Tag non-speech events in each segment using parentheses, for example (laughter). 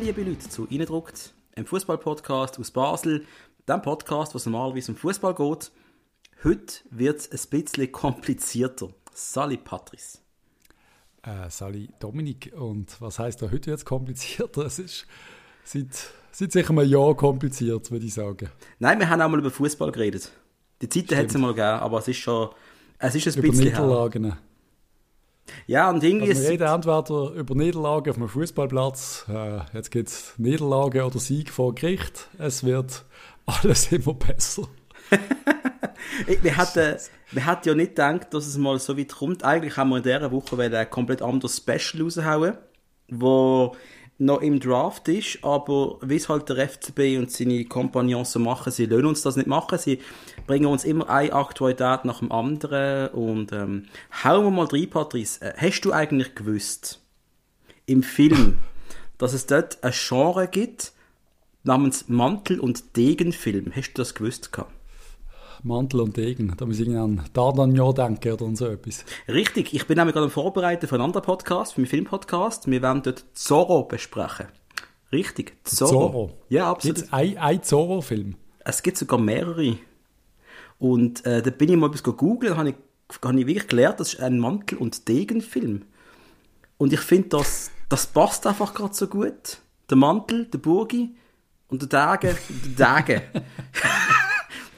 Liebe Leute, zu «Innendruckt», einem Fußball-Podcast aus Basel, dem Podcast, was normalerweise um Fußball geht. Heute wird es ein bisschen komplizierter. Sally Patrice. Äh, Sally Dominik. Und was heißt da heute wird es komplizierter? Es ist seit, seit sicher einem Jahr kompliziert, würde ich sagen. Nein, wir haben auch mal über Fußball geredet. Die Zeiten hat es mal gegeben, aber es ist schon es ist ein über bisschen Niederlagen. her. Ja, und irgendwie Also wir ist reden entweder über Niederlagen auf einem Fußballplatz, äh, jetzt gibt es Niederlage oder Sieg vor Gericht. Es wird alles (laughs) immer besser. (laughs) Wir hatten, wir hatten ja nicht gedacht, dass es mal so weit kommt. Eigentlich haben wir in dieser Woche ein komplett anderes Special raushauen, wo noch im Draft ist, aber wie es halt der FCB und seine Kompagnons so machen, sie lassen uns das nicht machen. Sie bringen uns immer eine Aktualität nach dem anderen und ähm, hauen wir mal rein, Patrice. Äh, Hast du eigentlich gewusst, im Film, dass es dort ein Genre gibt namens Mantel- und Degenfilm? Hast du das gewusst gehabt? Mantel und Degen, da muss ich an D'Artagnan denken oder so etwas. Richtig, ich bin nämlich gerade am Vorbereiten für einen anderen Podcast, für meinen Filmpodcast. Wir werden dort Zorro besprechen. Richtig, Zorro. Zorro. Ja, absolut. Gibt es ein, ein Zorro-Film? Es gibt sogar mehrere. Und äh, da bin ich mal etwas googeln, habe ich, hab ich wirklich gelernt, das ist ein Mantel- und Degenfilm. Und ich finde, das, das passt einfach gerade so gut. Der Mantel, der Burgi und der Degen, der Degen. (laughs)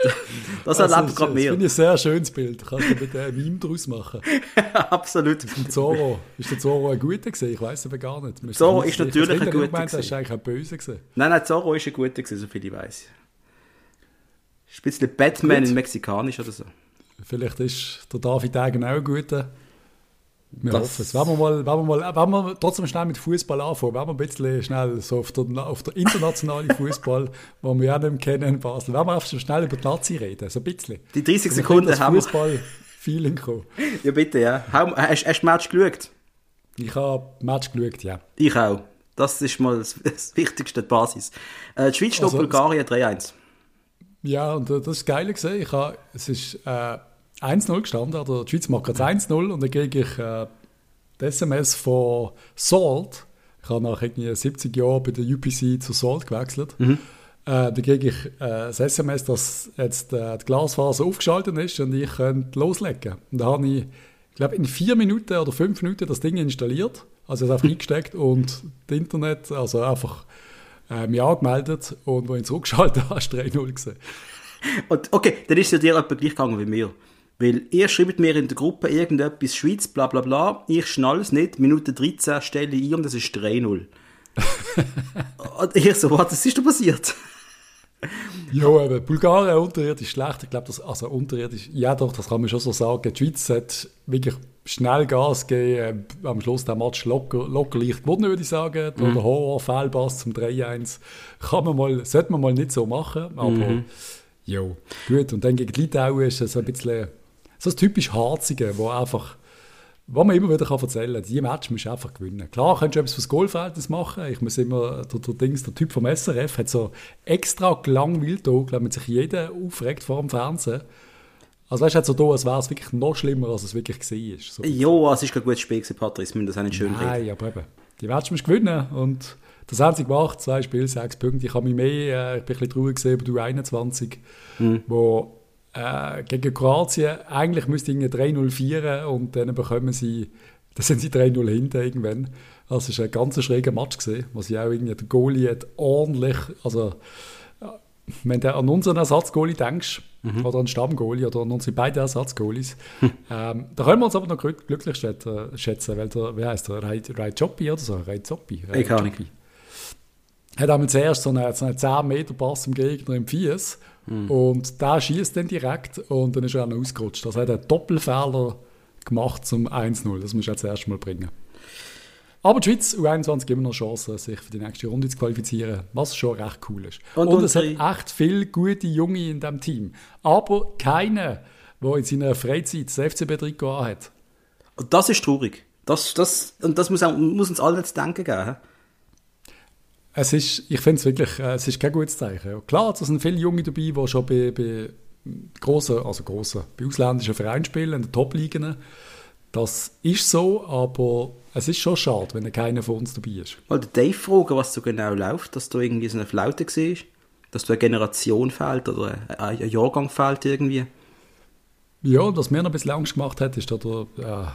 (laughs) das Also, erleben das gerade das mehr. finde ich ein sehr schönes Bild. Kannst du mit einem Meme daraus machen? (laughs) Absolut. Zorro. Ist der Zorro ein guter gewesen? Ich weiß aber gar nicht. Müsste Zorro ist ich- natürlich ich ein guter gemeint, Er ist gewesen. eigentlich ein Böse gewesen. Nein, nein, Zorro ist ein guter gewesen, so viel ich weiß. Ist ein bisschen Batman Gut. in Mexikanisch oder so. Vielleicht ist der David Degen auch ein guter. Wir Das- hoffen es. Wenn wir, mal, wenn, wir mal, wenn wir trotzdem schnell mit Fußball anfangen, wenn wir ein bisschen schnell so auf der, auf der internationalen (laughs) Fußball, wo wir ja nicht kennen in Basel, wenn wir einfach schnell über die Nazi reden, so ein bisschen. Die 30 Damit Sekunden das haben wir. Fußball-Feeling kommen. Ja, bitte, ja. Hast, du Match geschaut? Ich habe Match geschaut, ja. Ich auch. Das ist mal das, das Wichtigste, die Basis. Äh, die Schweiz Also, Bulgarien 3-1. Ja, und äh, das ist geil gesehen. Ich habe, es ist äh, 1-0 gestanden, oder die Schweiz macht jetzt 1-0 und dann kriege ich äh, die SMS von Salt. Ich habe nach irgendwie 70 Jahren bei der UPC zu Salt gewechselt. Äh, dann kriege ich äh, das SMS, dass jetzt äh, die Glasfaser aufgeschaltet ist und ich könnte loslegen. Und da habe ich, ich glaube, in vier Minuten oder fünf Minuten das Ding installiert. Also es einfach (laughs) eingesteckt und das Internet, also einfach äh, mich angemeldet und wo ich zurückgeschaltet (laughs) habe, ist 3-0 gesehen. Und, okay, dann ist es ja dir etwa gleich gegangen wie mir. Weil ihr schreibt mir in der Gruppe irgendetwas Schweiz, bla bla bla. Ich schnall es nicht. Minute 13 stelle ich ein und das ist 3-0. (laughs) und ich so, was ist da passiert? Ja, eben, Bulgarien unterirdisch schlecht. Ich glaube, das, also unterirdisch, ja doch, das kann man schon so sagen. Die Schweiz hat wirklich schnell Gas gegeben, äh, am Schluss der Match locker, locker leicht gewonnen, würde ich sagen. Mhm. Der Horror-Fehlpass zum 3-1 kann man mal, sollte man mal nicht so machen, aber Mhm. jo, gut. Und dann gegen die Litauen ist es ein bisschen so das typisch Harzige, wo einfach was man immer wieder kann erzählen kann, die Match musst du einfach gewinnen. Klar, kannst du etwas fürs Goalverhältnis machen. Ich muss immer, der, der, Dings, der Typ vom SRF hat so extra gelangweilt da, ich, sich jeder aufregt vor dem Fernsehen. Also weißt du, so da, als wäre es wirklich noch schlimmer, als es wirklich war. So. Jo, es ist kein gutes Spiel gewesen, Patrice. Wir müssen das auch nicht schön reden. Nein, aber eben, die Match musst du gewinnen. Und das haben sie gemacht, zwei Spiele, sechs Punkte. Ich habe mich mehr, äh, ich bin ein bisschen traurig gesehen über die U21, wo äh, gegen Kroatien eigentlich müsste irgendwie 3-0 führen und dann bekommen sie, dann sind sie 3-0 hinten irgendwann. Also es war ein ganz schräger Match gesehen, was ich auch irgendwie, der Goalie hat ordentlich, also äh, wenn du an unseren Ersatzgoalie denkst, oder an den Stammgoalie oder an unsere beiden Ersatzgoalies, (laughs) ähm, da können wir uns aber noch glück- glücklich schätzen, weil der, wie heißt der, Rai Choppi oder so, Rai Zoppi, Rai Ich kann nicht. Hat einmal zuerst so einen, so einen 10 Meter Pass im Gegner im Fies und der schießt dann direkt und dann ist er auch noch ausgerutscht. Also er hat einen Doppelfehler gemacht zum 1-0, das muss er zuerst mal bringen. Aber die Schweiz, U21, immer noch Chance, sich für die nächste Runde zu qualifizieren, was schon recht cool ist. Und Und, es hat echt viele gute Junge in diesem Team. Aber keiner, der in seiner Freizeit das FCB-Trikot anhat. Und das ist traurig. Das, das, und das muss, auch, muss uns allen zu denken geben. Es ist, ich finde es wirklich, äh, es ist kein gutes Zeichen. Klar, da sind viele Junge dabei, die schon bei, bei grossen, also grossen, bei ausländischen Vereinen spielen, in den Top-Ligen. Das ist so, aber es ist schon schade, wenn keiner von uns dabei ist. Mal den Dave fragen, was so genau läuft, dass da irgendwie so eine Flaute siehst, dass da eine Generation fehlt oder ein, Jahrgang fehlt irgendwie. Ja, was mir noch ein bisschen Angst gemacht hat, ist, dass der, ja,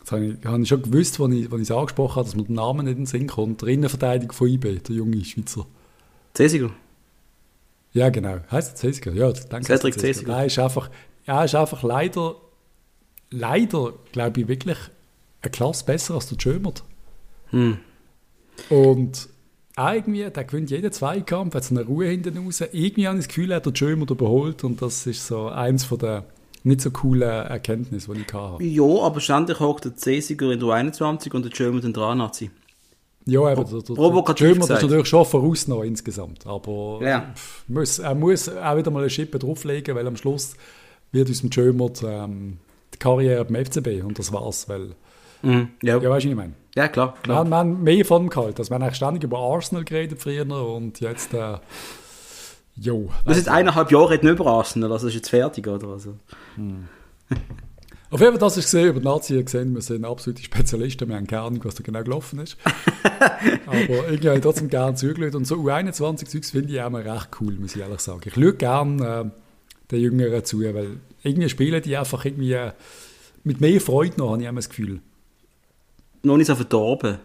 das habe ich, habe ich schon gewusst, als ich, als ich es angesprochen habe, dass mir der Name nicht in den Sinn kommt. Der Innenverteidiger von IB, der junge Schweizer. Cesiger? Ja, genau. Heißt er Cesiger? Ja, danke. Cedric Cesiger. Er ist einfach, er ist einfach leider, leider, glaube ich, wirklich eine Klasse besser als der Schömert. Hm. Und irgendwie, der gewinnt jeden Zweikampf, hat so eine Ruhe hinten raus. Irgendwie habe ich das Gefühl, er hat der Schömert überholt und das ist so eins von der nicht so coolen Erkenntnissen, die ich hatte. Ja, aber ständig hockt der Cesiger in der 21 und der Schömert in der A-Nazi. Ja, eben, der, der, der Schömert ist natürlich schon voraus noch insgesamt, aber Ja. pff, muss, er muss auch wieder mal eine Schippe drauflegen, weil am Schluss wird uns mit Schömert ähm, die Karriere beim FCB und das war's, weil, Mhm. Ja. ja, weißt du, was ich meine? ja, klar. Wir klar. haben, wir haben mehr von ihm gehalten. Also wir haben eigentlich ständig über Arsenal geredet früher und jetzt, äh, jo. Wir sind eineinhalb Jahre reden über Arsenal, also ist jetzt fertig, oder? Also. Auf jeden Fall, das ist gesehen, über die Nazi gesehen, wir sind absolute Spezialisten, wir haben keine Ahnung, was da genau gelaufen ist. (laughs) Aber irgendwie habe ich trotzdem gerne zugeschaut und so U21-Zeugs finde ich auch mal recht cool, muss ich ehrlich sagen. Ich schaue gerne äh, den Jüngeren zu, weil irgendwie spielen die einfach irgendwie äh, mit mehr Freude noch, habe ich immer das Gefühl. Noch nicht so verdorben.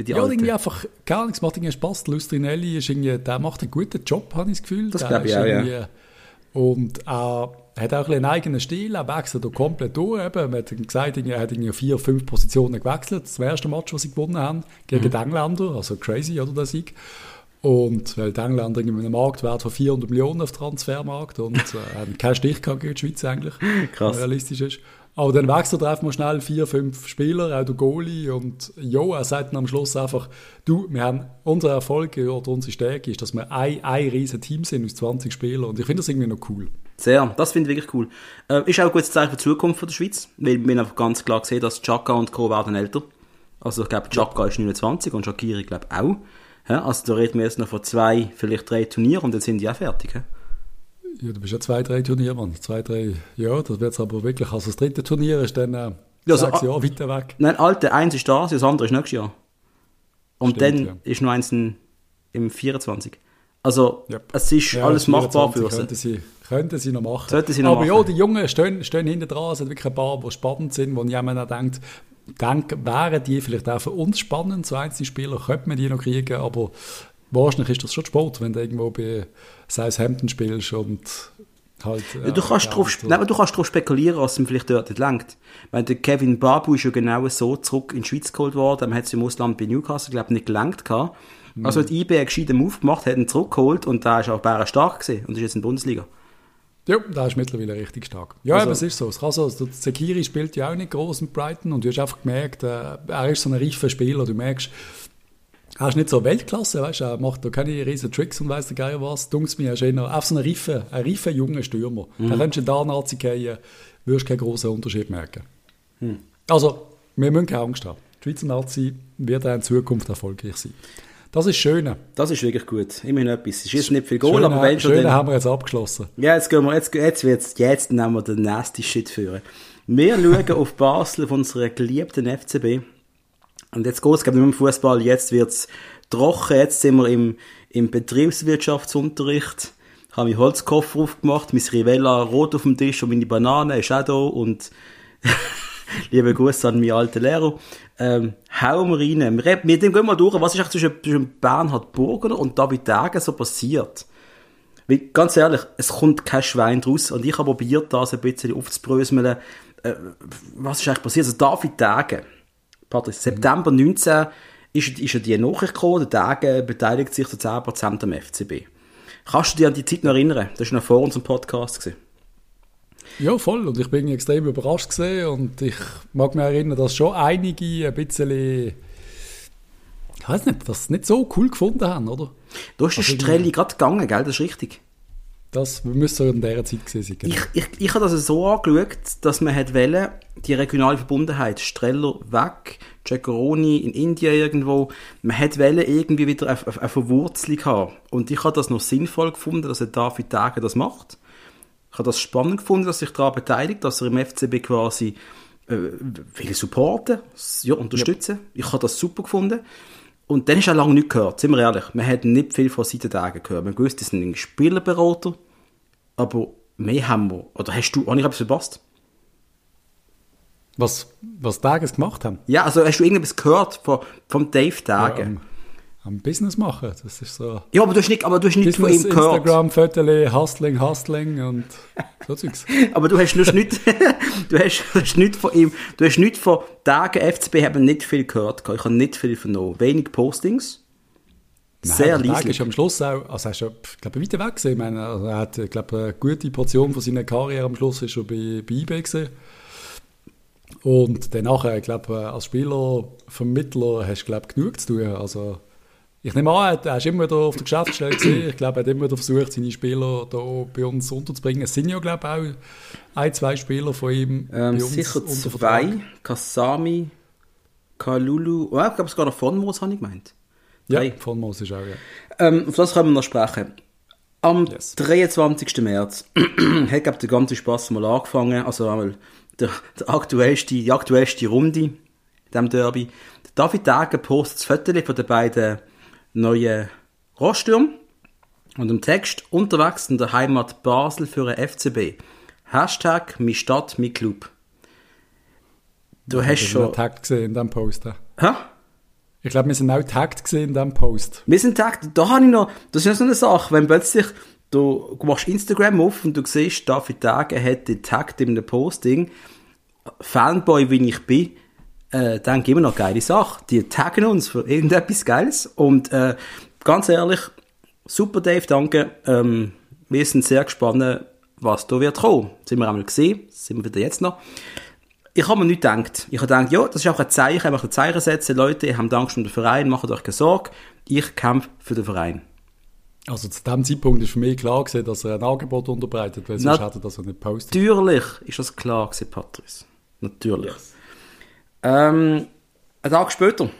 Wie die Ja, Alten. irgendwie einfach, gar nichts macht irgendwie Spaß. Lustrinelli ist irgendwie, der macht einen guten Job, habe ich das Gefühl. Das glaube ich auch, ja. Und er hat auch einen eigenen Stil, er wechselt da komplett durch. Eben. Man hat gesagt, er hat irgendwie vier, fünf Positionen gewechselt. Das erste Match, das sie gewonnen haben, gegen Mhm. die Engländer, also crazy, oder, der Sieg. Und weil die Engländer mit einem Marktwert von 400 Millionen auf dem Transfermarkt und äh, haben keinen Stich gegen die Schweiz eigentlich, (laughs) Krass. realistisch ist. Aber dann wechselt er einfach schnell vier, fünf Spieler, auch der Goalie. Und jo, er sagt dann am Schluss einfach, du, wir haben, unser Erfolg oder unsere Stärke ist, dass wir ein, ein riesen Team sind aus 20 Spielern. Und ich finde das irgendwie noch cool. Sehr, das finde ich wirklich cool. Äh, ist auch ein gutes Zeichen für die Zukunft der Schweiz, weil wir einfach ganz klar gesehen, dass Chaka und Co. werden älter. Also ich glaube, Chaka ist 29 und Shakiri glaube auch. Ja, also da reden wir jetzt noch von zwei, vielleicht drei Turnieren und dann sind die auch fertig. Ja? Ja, du bist ja zwei, drei Turniere, Mann. Zwei, drei, ja, das wird aber wirklich, also das dritte Turnier ist dann äh, Ja, also, sechs ah- Jahre weiter weg. Nein, alte, eins ist das, das andere ist nächstes Jahr. Und Stimmt, dann ja. ist noch eins in, im 24. Also Ja. es ist Ja, alles machbar 24 für sie. sie, könnten sie noch machen. Sollten sie noch Aber ja, machen. die Jungen stehen, stehen hinten dran. Es sind wirklich ein paar, die spannend sind, wo jemand auch denkt, denkt, wären die vielleicht auch für uns spannend, so einzelne Spieler, könnte man die noch kriegen, aber wahrscheinlich ist das schon Sport, wenn du irgendwo bei Southampton spielst und halt... Ja, du, kannst drauf, nein, du kannst darauf spekulieren, was ihm vielleicht dort nicht langt. Weil der Kevin Babu ist ja genau so zurück in die Schweiz geholt worden. Dann hat es im Ausland bei Newcastle, glaube ich, nicht gelangt. gehabt. Mhm. Also hat IB einen gescheiten Move gemacht, hat ihn zurückgeholt und da ist auch Bären stark gewesen und ist jetzt in der Bundesliga. Ja, da ist mittlerweile richtig stark. Ja, Also- aber es ist so. Es kann so der Sekiri spielt ja auch nicht groß mit Brighton und du hast einfach gemerkt, äh, er ist so ein reifer Spieler. Du merkst, er ist nicht so Weltklasse, weißt du, er macht da keine riesen Tricks und weiss der Geier was. Dunks mir, er ist eher auf so einen reifen, ein reifer junger Stürmer. Da könntest du da Nazi gehen, wirst keinen großen Unterschied merken. Also, wir müssen keine Angst haben. Die Schweizer Nazi wird auch in Zukunft erfolgreich sein. Das ist schön. Das ist wirklich gut. Immerhin etwas. Es ist nicht viel Goal, Schön, aber wenn schon schön dann... haben wir jetzt abgeschlossen. Ja, jetzt gehen wir, jetzt, jetzt wird's, jetzt nehmen wir den nasty Shit führen. Wir schauen auf Basel auf unseren geliebten FCB. Und jetzt geht's, glaube ich, um Fußball. Jetzt wird's trocken. Jetzt sind wir im, im Betriebswirtschaftsunterricht. Ich habe meinen Holzkoffer aufgemacht, mein Rivella rot auf dem Tisch und meine Banane ist auch da und (laughs) liebe Grüße an meinen alten Lehrer. Ähm, hauen wir rein. Wir reden- Mit dem gehen wir durch. Was ist eigentlich zwischen, zwischen Bernhard Burgener und David Degen so passiert? Weil, ganz ehrlich, es kommt kein Schwein draus. Und ich habe probiert, das ein bisschen aufzubröseln. Äh, was ist eigentlich passiert? Also David Degen, Patrick, September 19 ist, ist ja die Nachricht gekommen, der Degen beteiligt sich zu 10% am FCB. Kannst du dich an die Zeit noch erinnern? Das war noch vor unserem Podcast. Gewesen. Ja, voll. Und ich bin extrem überrascht gesehen und ich mag mich erinnern, dass schon einige ein bisschen, ich weiß nicht, das nicht so cool gefunden haben, oder? Ist der Also Strelli gerade gegangen, gell? Das ist richtig. Das müsste in dieser Zeit gewesen sein. genau. Ich, ich, ich habe das so angeschaut, dass man hat wollen, die regionale Verbundenheit, Streller weg, Giacoroni in Indien irgendwo, man hat wollen irgendwie wieder eine, eine Verwurzelung haben. Und ich habe das noch sinnvoll gefunden, dass er David Tage das macht. Ich habe das spannend gefunden, dass er sich daran beteiligt, dass er im FCB quasi äh, will supporten, ja, unterstützen. Yep. Ich habe das super gefunden. Und dann ist auch lange nicht gehört, sind wir ehrlich. Wir hätten nicht viel von Seitentagen gehört. Wir wussten, das sind ein Spielerberater, aber mehr haben wir. Oder hast du, habe ich etwas verpasst? Was, was Tages gemacht haben? Ja, also hast du irgendwas gehört von, vom Dave Tagen? Ja, am Business machen. Das ist so. Ja, aber du hast nicht, aber du hast nicht von ihm gehört. Instagram, Fotos, Hustling, Hustling und (laughs) so Zeugs. aber du hast nur nicht, (laughs) du hast, hast nicht von ihm, du hast nicht von Tagen FCB haben nicht viel gehört. Ich habe nicht viel vernommen. Wenig Postings. Nein, Sehr leise. ist am Schluss auch, also er ist ja, glaube weiter weg gewesen. Ich meine, also er hat, glaube eine gute Portion von seiner Karriere am Schluss ist schon bei, bei eBay gesehen. Und danach, ich glaube, als Spieler, Vermittler hast du, glaube genug zu tun. Also, ich nehme an, er ist immer wieder auf der Geschäftsstelle gesehen. Ich glaube, er hat immer wieder versucht, seine Spieler hier bei uns unterzubringen. Es sind ja, glaube ich, auch ein, zwei Spieler von ihm ähm, bei uns Sicher zwei. Kasami, Kalulu, oh, ich glaube, es noch von Moos, habe ich gemeint. Drei. Ja, von Moos ist auch, ja. Ähm, auf das können wir noch sprechen. Am yes. 23. März (clears throat) hat, glaube der ganze Spaß mal angefangen. Also einmal der, der aktuellste, die aktuellste Runde in diesem Derby. Der David Dage postet das Foto von den beiden neue Rostürm und im Text unterwegs in der Heimat Basel für ein FCB. Hashtag mi Stadt, mi Club. Du ja, hast schon... tagged gesehen in diesem Post. Hä? Ich glaube, wir sind auch tagged gesehen in diesem Post. Wir sind tagged. Da habe ich noch... Das ist so eine Sache, wenn plötzlich du machst Instagram auf und du siehst, David Tage hat den tagged in einem Posting. Fanboy, wie ich bin, äh, dann geben wir noch geile Sachen. Die taggen uns für irgendetwas Geiles. Und äh, ganz ehrlich, super Dave, danke. Ähm, wir sind sehr gespannt, was da wird kommen. Das sind wir einmal gesehen, sind wir wieder jetzt noch. Ich habe mir nicht gedacht. Ich habe gedacht, ja, das ist auch ein Zeichen, ich möchte ein Zeichen setzen. Leute, ihr habt Angst um den Verein, macht euch keine Sorge. Ich kämpfe für den Verein. Also zu dem Zeitpunkt ist für mich klar gewesen, dass er ein Angebot unterbreitet, weil sonst hätte er das nicht postet. Natürlich ist das klar gewesen, Patrice. Natürlich. Yes. Ähm, einen Tag später,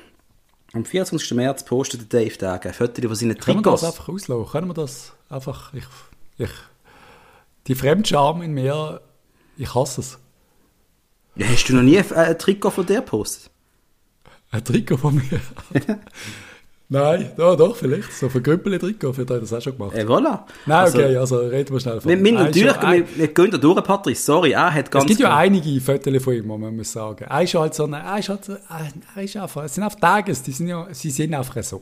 am 24. März, postete Dave Tage ein Foto von seinen Trikots. Können wir das einfach auslaufen? Können wir das einfach... Ich, ich, die Fremdscham in mir, ich hasse es. Ja, hast du noch nie ein, ein Trikot von dir gepostet? Ein Trikot von mir? (laughs) Nein, ja, doch, vielleicht. So für Grüppel-Trikot, vielleicht habe ich das auch schon gemacht. Eh, voilà. Nein, also, okay, also reden wir schnell von. Wir, natürlich, wir, wir gehen da durch, Patrice, sorry, er hat ganz... Es gibt ja einige Fotos von ihm, man muss sagen. Er ist halt so, eine, er ist halt, er ist einfach, es sind einfach Tages, die sind ja, sie sind einfach so.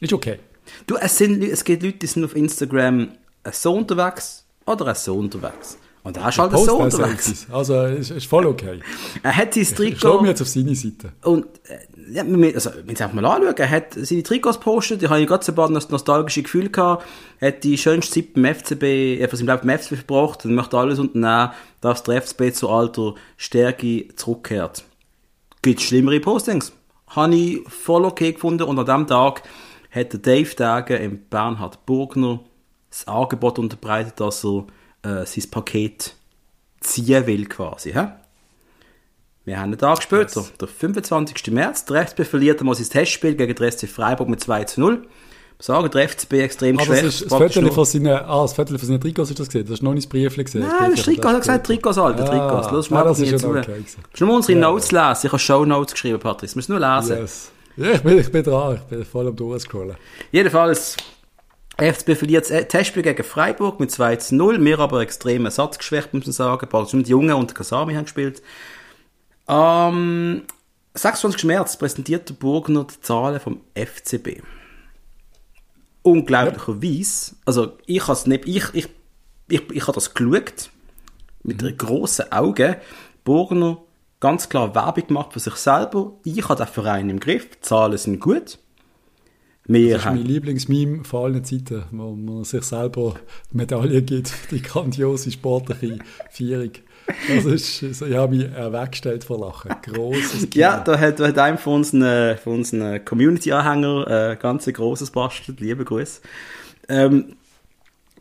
Ist okay. Du, es, sind, es gibt Leute, die sind auf Instagram so unterwegs oder so unterwegs. Und er ist halt so unterwegs. Also, ist, ist voll okay. (laughs) Er hat sein Trikot... Schau mir jetzt auf seine Seite. Und, äh, ja, also, wenn Sie einfach mal anschauen, er hat seine Trikots gepostet, ich habe gerade so ein paar nostalgische Gefühle gehabt, hat die schönste Zeit beim FCB, seinem Leben beim FCB verbracht und möchte alles unternehmen, dass der FCB zu alter Stärke zurückkehrt. Gibt schlimmere Postings. Habe ich voll okay gefunden und an diesem Tag hat Dave Dage im Bernhard Burgner das Angebot unterbreitet, dass er äh, sein Paket ziehen will quasi. He? Wir haben einen Tag später, yes. der 25. März, der FCB verliert einmal sein Testspiel gegen den SC Freiburg mit 2 zu 0. Sagen, der FCB extrem schwach. Das, das Viertel von seinen, ah, das Viertel von seinen Trikots hast du das gesehen? Das hast du noch nicht das Briefchen gesehen? Nein, das Trikot, hat gesagt Trikots, Alter, ah, Trikots. Lass mal das ist schon okay. Du nur unsere ja. Notes lesen. Ich habe Show Notes geschrieben, Patrice. Du musst nur lesen. Yes. Ja, ich bin, ich bin dran. Ich bin voll am durchscrollen. Jedenfalls, FCB verliert das Testspiel gegen Freiburg mit 2 zu 0. Wir aber extrem ersatzgeschwächt, muss man sagen. Also die Jungen und Kasami haben gespielt. Am 26. März präsentiert der Burgner die Zahlen vom FCB. Unglaublicherweise, also ich habe es nicht, ich, ich, ich, ich habe das geschaut, mit mhm. grossen Augen. Burgner ganz klar Werbung gemacht für sich selber. Ich habe den Verein im Griff, die Zahlen sind gut. Wir das ist mein Lieblingsmeme vor allen Zeiten, wo man sich selber die Medaille gibt für die grandiose sportliche Feierung. Das ist, ich habe mich weggestellt vor Lachen. Grosses (laughs) Kino. Ja, da hat, hat einem von unseren, von unseren Community-Anhängern ein äh, ganz großes bastelt. Liebe Grüße. Ähm,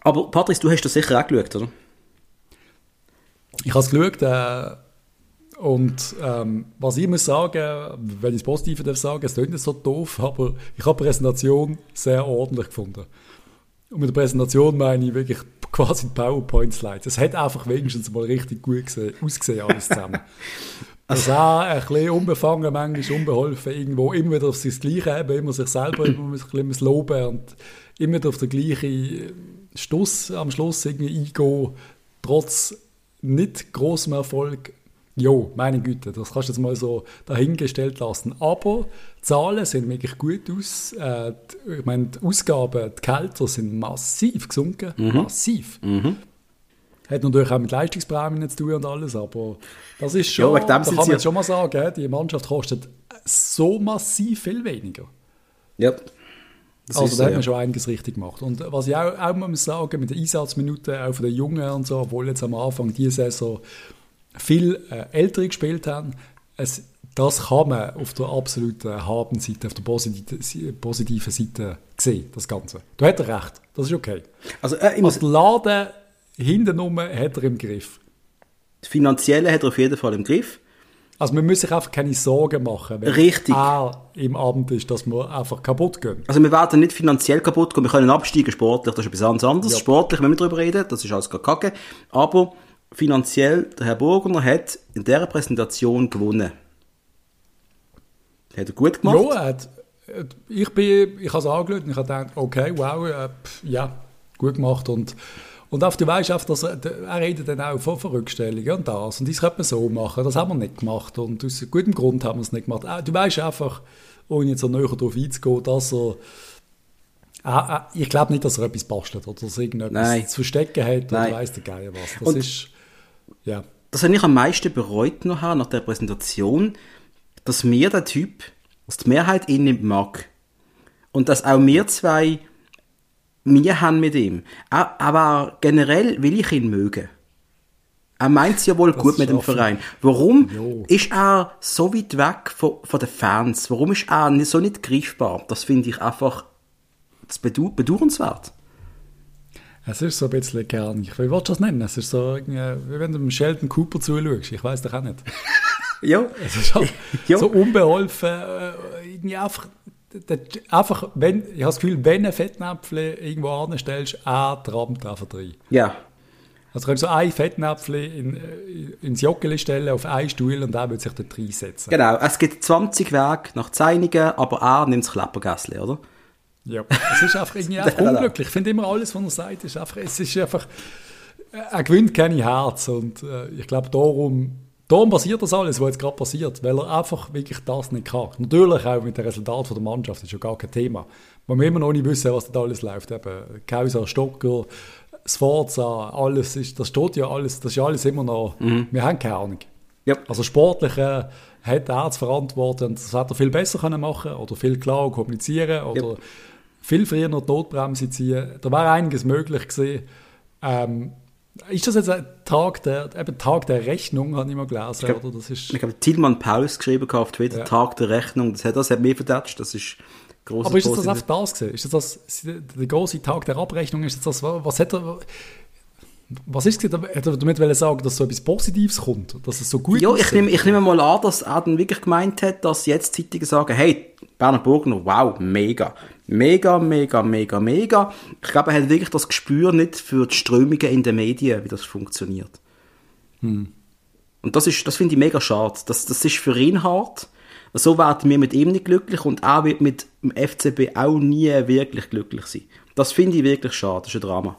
aber Patrice, du hast das sicher auch geschaut, oder? Ich habe es geschaut. Äh, und ähm, was ich muss sagen, wenn ich das Positive darf sagen, es klingt nicht so doof, aber ich habe die Präsentation sehr ordentlich gefunden. Und mit der Präsentation meine ich wirklich quasi PowerPoint-Slides. Es hat einfach wenigstens mal richtig gut gesehen, ausgesehen alles zusammen. (laughs) Das auch ein bisschen unbefangen, manchmal unbeholfen, irgendwo immer wieder auf das Gleiche haben, immer sich selber immer ein bisschen loben und immer wieder auf den gleichen Stuss am Schluss irgendwie eingehen, trotz nicht großem Erfolg. Jo, meine Güte, das kannst du jetzt mal so dahingestellt lassen. Aber die Zahlen sehen wirklich gut aus. Äh, die, ich meine, die Ausgaben, die Kälter sind massiv gesunken. Mhm. Massiv. Hat natürlich auch mit Leistungsprämien zu tun und alles, aber das ist schon, Ja, da kann man jetzt schon mal sagen, die Mannschaft kostet so massiv viel weniger. Ja. Das also da so, hat ja. man schon einiges richtig gemacht. Und was ich auch, auch mal muss sagen, mit den Einsatzminuten auch von den Jungen und so, obwohl jetzt am Anfang dieser Saison viel äh, Ältere gespielt haben, es, das kann man auf der absoluten Habenseite, auf der positiven, Seite sehen, das Ganze. Du hast recht, das ist okay. Also, äh, Also der Laden hintenrum hat er im Griff. das Finanzielle hat er auf jeden Fall im Griff. Also man muss sich einfach keine Sorgen machen, wenn Richtig. er im Abend ist, dass wir einfach kaputt gehen. Also wir werden nicht finanziell kaputt gehen, wir können absteigen sportlich, das ist etwas ganz anderes. Ja. Sportlich wenn wir darüber reden, das ist alles gar kacke. Aber finanziell, der Herr Burgener hat in dieser Präsentation gewonnen. Hat er gut gemacht. Ja, äh, ich, bin, ich habe es angeschaut und ich habe gedacht, okay, wow, äh, ja, gut gemacht. Und, und auf du weißt, auf, dass er, redet dann auch von Verrückstellungen und das. Und das könnte man so machen, das haben wir nicht gemacht. Und aus gutem Grund haben wir es nicht gemacht. Äh, Du weißt einfach, ohne jetzt so näher darauf einzugehen, dass er ah, ich glaube nicht, dass er etwas bastelt oder dass er irgendetwas Nein. zu verstecken hat oder Nein. weiss der Geier was. Das Und- ist, ja. das habe ich am meisten bereut noch habe, nach der Präsentation, dass mir der Typ, dass die Mehrheit ihn nicht mag. Und dass auch wir zwei, wir haben mit ihm. Aber generell will ich ihn mögen. Er meint es ja wohl gut ist mit dem. Verein. Warum Jo. ist er so weit weg von, von den Fans? Warum ist er nicht, so nicht greifbar? Das finde ich einfach das bedau bedauernswert. Es ist so ein bisschen kernig. Wie willst du das nennen? Es ist so, wie wenn du dem Sheldon Cooper zuschaust. Ich weiß doch auch nicht. (laughs) Ja. (laughs) Es ist halt (laughs) Ja. so unbeholfen. Äh, irgendwie einfach, der- einfach wenn, ich habe das Gefühl, wenn du ein Fettnäpfchen irgendwo anstellst, er trampt einfach rein. Ja. Also kannst du so ein Fettnäpfchen in, äh, ins Joggeli stellen auf einen Stuhl und er wird sich dort reinsetzen. Genau. Es gibt 20 Wege nach Zeinigen, aber er nimmt das Kleppergässli, oder? Ja. Es ist einfach irgendwie (laughs) einfach unglücklich. Ich finde immer alles, was er sagt, ist einfach, es ist einfach, äh, er gewinnt keine Herz und äh, ich glaube darum, darum passiert das alles, was jetzt gerade passiert, weil er einfach wirklich das nicht kann. Natürlich auch mit dem Resultat von der Mannschaft ist ja gar kein Thema. Wo wir immer noch nicht wissen, was da alles läuft. Eben Kauser, Stocker, Sforza, alles ist, das steht ja alles, das ist ja alles immer noch, wir haben keine Ahnung. Ja. Also sportlich äh, hat er zu verantworten das hätte er viel besser können machen oder viel klarer kommunizieren oder viel früher noch die Notbremse ziehen. Da wäre einiges möglich gewesen. Ähm, ist das jetzt ein Tag der, eben Tag der Rechnung, habe ich mal gelesen, glaub- oder? Das ist, Ich glaube, Tilman Paulus geschrieben auf Twitter, Ja. Tag der Rechnung. Das hat, das hat mich verdatscht. Das ist großes aber ist das, das einfach das gewesen? Ist das, das der große Tag der Abrechnung? Ist das, das was hat er, was ist es? Hat er damit sagen, dass so etwas Positives kommt? Dass es so gut Ja, ich aussieht? nehme, ich nehme mal an, dass er dann wirklich gemeint hat, dass jetzt Zeitungen sagen, hey, Berner Burgner, wow, mega. Mega, mega, mega, mega. Ich glaube, er hat wirklich das Gespür nicht für die Strömungen in den Medien, wie das funktioniert. Hm. Und das ist, das finde ich mega schade. Das, das ist für ihn hart. So werden wir mit ihm nicht glücklich und er wird mit dem FCB auch nie wirklich glücklich sein. Das finde ich wirklich schade. Das ist ein Drama.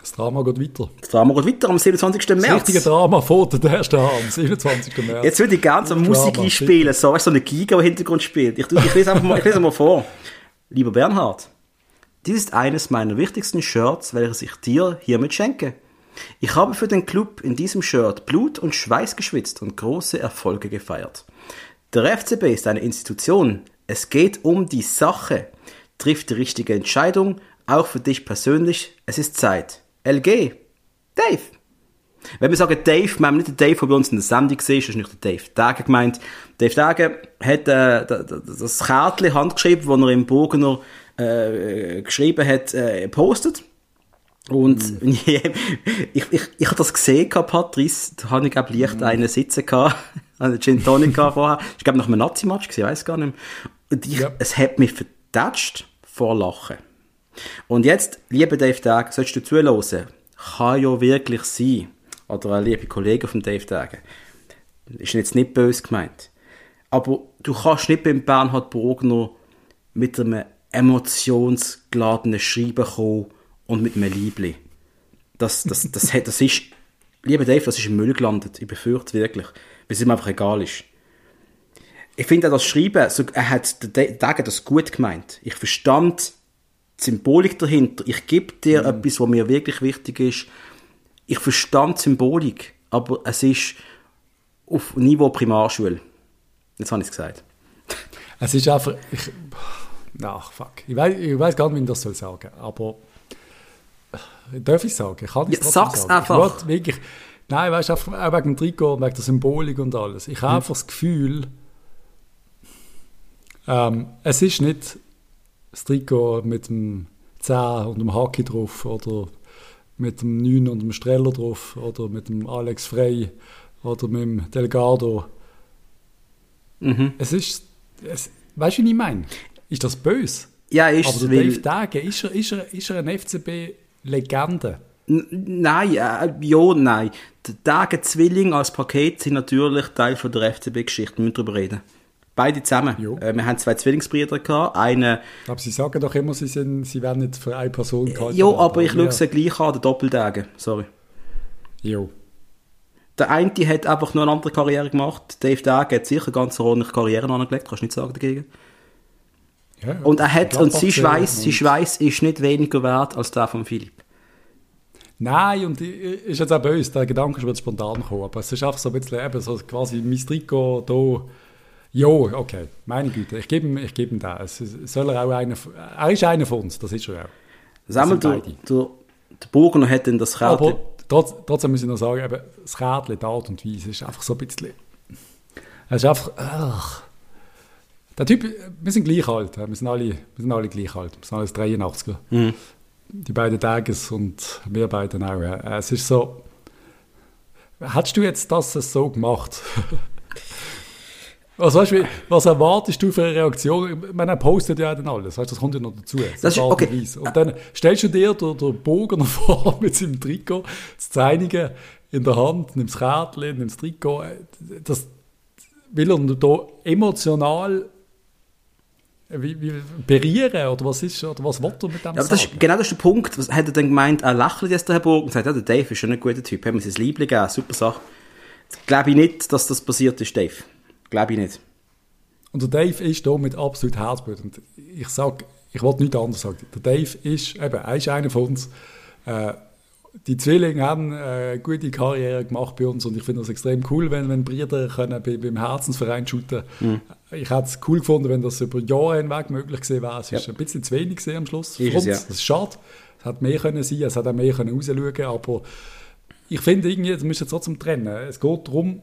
Das Drama geht weiter. Das Drama geht weiter am 27. Das März. richtige Drama fährt der erste Abend, am 27. März. Jetzt würde ich gerne so Drama, Musik bitte. einspielen, so, weißt so eine Giga, die im Hintergrund spielt. Ich, ich lese einfach mal, ich lese mal vor. Lieber Bernhard, dies ist eines meiner wichtigsten Shirts, welches ich dir hiermit schenke. Ich habe für den Club in diesem Shirt Blut und Schweiß geschwitzt und große Erfolge gefeiert. Der FCB ist eine Institution. Es geht um die Sache. Trifft die richtige Entscheidung, auch für dich persönlich. Es ist Zeit. LG. Dave. Wenn wir sagen Dave, wir nicht den Dave, der bei uns in der Sendung war, das ist nicht der Dave Dage gemeint. Dave Dage hat äh, das Kärtchen handgeschrieben, das er im Burgener äh, geschrieben hat, äh, gepostet. Und (laughs) ich, ich, ich, ich habe das gesehen, Patrice, da habe ich glaube leicht einen sitzen gehabt, (laughs) einen Gin Tonic vorher. Ich glaube nach einem Nazi-Match, ich weiß gar nicht mehr. Und ich, Ja. es hat mich verdatscht vor Lachen. Und jetzt, lieber Dave Dage, solltest du zuhören, kann ja wirklich sein, oder eine liebe Kollege von Dave Dage, ist jetzt nicht böse gemeint. Aber du kannst nicht beim Bernhard Burgner mit einem emotionsgeladenen Schreiben kommen und mit einem Liebling. Das, das, das, das, das ist, lieber Dave, das ist im Müll gelandet. Ich befürchte wirklich, weil es ihm einfach egal ist. Ich finde auch das Schreiben, so, er hat Tag das gut gemeint. Ich verstand die Symbolik dahinter. Ich gebe dir mhm. etwas, was mir wirklich wichtig ist. Ich verstand die Symbolik, aber es ist auf Niveau Primarschule. Jetzt habe ich es gesagt. Es ist einfach. Ich, ach, fuck. Ich weiß, ich weiß gar nicht, wie ich das soll sagen aber. Darf ich sagen? Kann ich ja, sag's sagen? einfach. Ich wirklich, nein, weißt du, auch wegen dem Trikot, wegen der Symbolik und alles. Ich habe hm. einfach das Gefühl, ähm, es ist nicht das Trikot mit dem 10 und dem Haki drauf oder mit dem 9 und dem Streller drauf oder mit dem Alex Frey oder mit dem Delgado. Mhm. Es ist, es, weißt du, wie ich meine? Ist das böse? Ja, ist Aber der Dave Dage, ist er, ist er, ist er ein FCB-Legende? Nein, äh, ja, nein. Der Dage Zwilling als Paket sind natürlich Teil von der FCB-Geschichte. Wir müssen darüber reden. Beide zusammen. Äh, wir haben zwei Zwillingsbrüder gehabt. Eine, aber sie sagen doch immer, sie, sind, sie werden nicht für eine Person gehalten. Ja, aber ich ja. schaue sie gleich an, der Doppeldage. Sorry. Jo. Der eine hat einfach nur eine andere Karriere gemacht. Dave Dage hat sicher ganz ordentlich Karriere angelegt, kannst du nicht sagen dagegen. Ja, und er hat, und sein Schweiß, sein Schweiß ist nicht weniger wert als der von Philipp. Nein, und ist jetzt auch böse, der Gedanke ist wird spontan kommen, aber es ist einfach so ein bisschen eben so quasi mein Trikot hier. Jo, okay, meine Güte, ich gebe ihm, ich gebe ihm das. soll er auch einer, er ist einer von uns, das ist er auch. Sammel, der, der, der Burger hat dann das Kärtchen. Aber trotz, trotzdem muss ich noch sagen, eben, das Kärtchen, die Art und Weise, ist einfach so ein bisschen, es ist einfach, ach, der Typ, wir sind gleich alt, wir sind alle, wir sind alle gleich alt, wir sind alles 83er. Mhm. Die beiden Tages und wir beiden auch. Es ist so, hättest du jetzt das so gemacht? (laughs) Was, weißt, was erwartest du für eine Reaktion? Ich meine, er postet ja dann alles, weißt, das kommt ja noch dazu. Das ist, okay. Und dann stellst du dir den, den Bogen vor mit seinem Trikot, das Zeinige in der Hand, nimmst das Kärtchen, nimmst das Trikot. Das will er da emotional wie, wie berieren oder was ist oder was will er mit dem ja, das ist, Genau das ist der Punkt. Was hat er dann gemeint? Er lächelt jetzt der Herr Burg und sagt, ja, der Dave ist schon ein guter Typ, haben wir sein Liebling gegeben, super Sache. Glaube ich nicht, dass das passiert ist, Dave. Glaube ich nicht. Und der Dave ist da mit absolut Herzblut. Und ich sage, ich wollte nichts anderes sagen. Der Dave ist, eben, er ist einer von uns. Äh, die Zwillinge haben eine äh, gute Karriere gemacht bei uns und ich finde das extrem cool, wenn, wenn Brüder können bei, beim Herzensverein shooten mhm. Ich hätte es cool gefunden, wenn das über Jahre hinweg möglich gewesen wäre. Es ja. ist ein bisschen zu wenig am Schluss. Ist es, ja. Das ist schade. Es hätte mehr können sein, es hätte auch mehr können rausschauen aber ich finde irgendwie, das müssen wir trotzdem trennen. Es geht darum,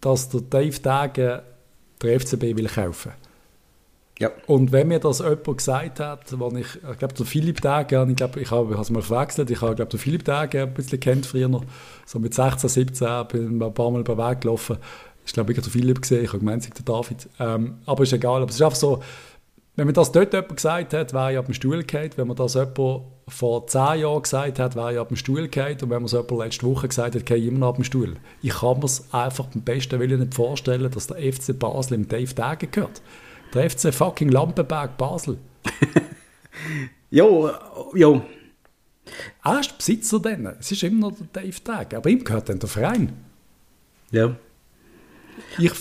dass der Dave Dage der FCB will kaufen ja. Und wenn mir das jemand gesagt hat, wo ich, ich glaube, der Philipp Dage, ich glaube, ich habe es mal verwechselt, ich habe, glaube, der Philipp Dage ein bisschen kennt früher, so mit 16, 17, bin ein paar Mal über den Weg gelaufen. Ich glaube, ich habe den Philipp gesehen, ich habe gemeint, der David. Ähm, aber ist egal, aber es ist einfach so, wenn man das dort jemand gesagt hat, wäre ich ab dem Stuhl gefallen. Wenn man das jemand vor zehn Jahren gesagt hat, wäre ich ab dem Stuhl gefallen. Und wenn man es jemand letzte Woche gesagt hat, gehe ich immer noch ab dem Stuhl. Ich kann mir es einfach beim besten Willen nicht vorstellen, dass der FC Basel im Dave Dage gehört. Der FC fucking Lampenberg Basel. (laughs) jo, jo. Er ist Besitzer dann. Es ist immer noch der Dave Dage. Aber ihm gehört dann der Verein. Ja. Ich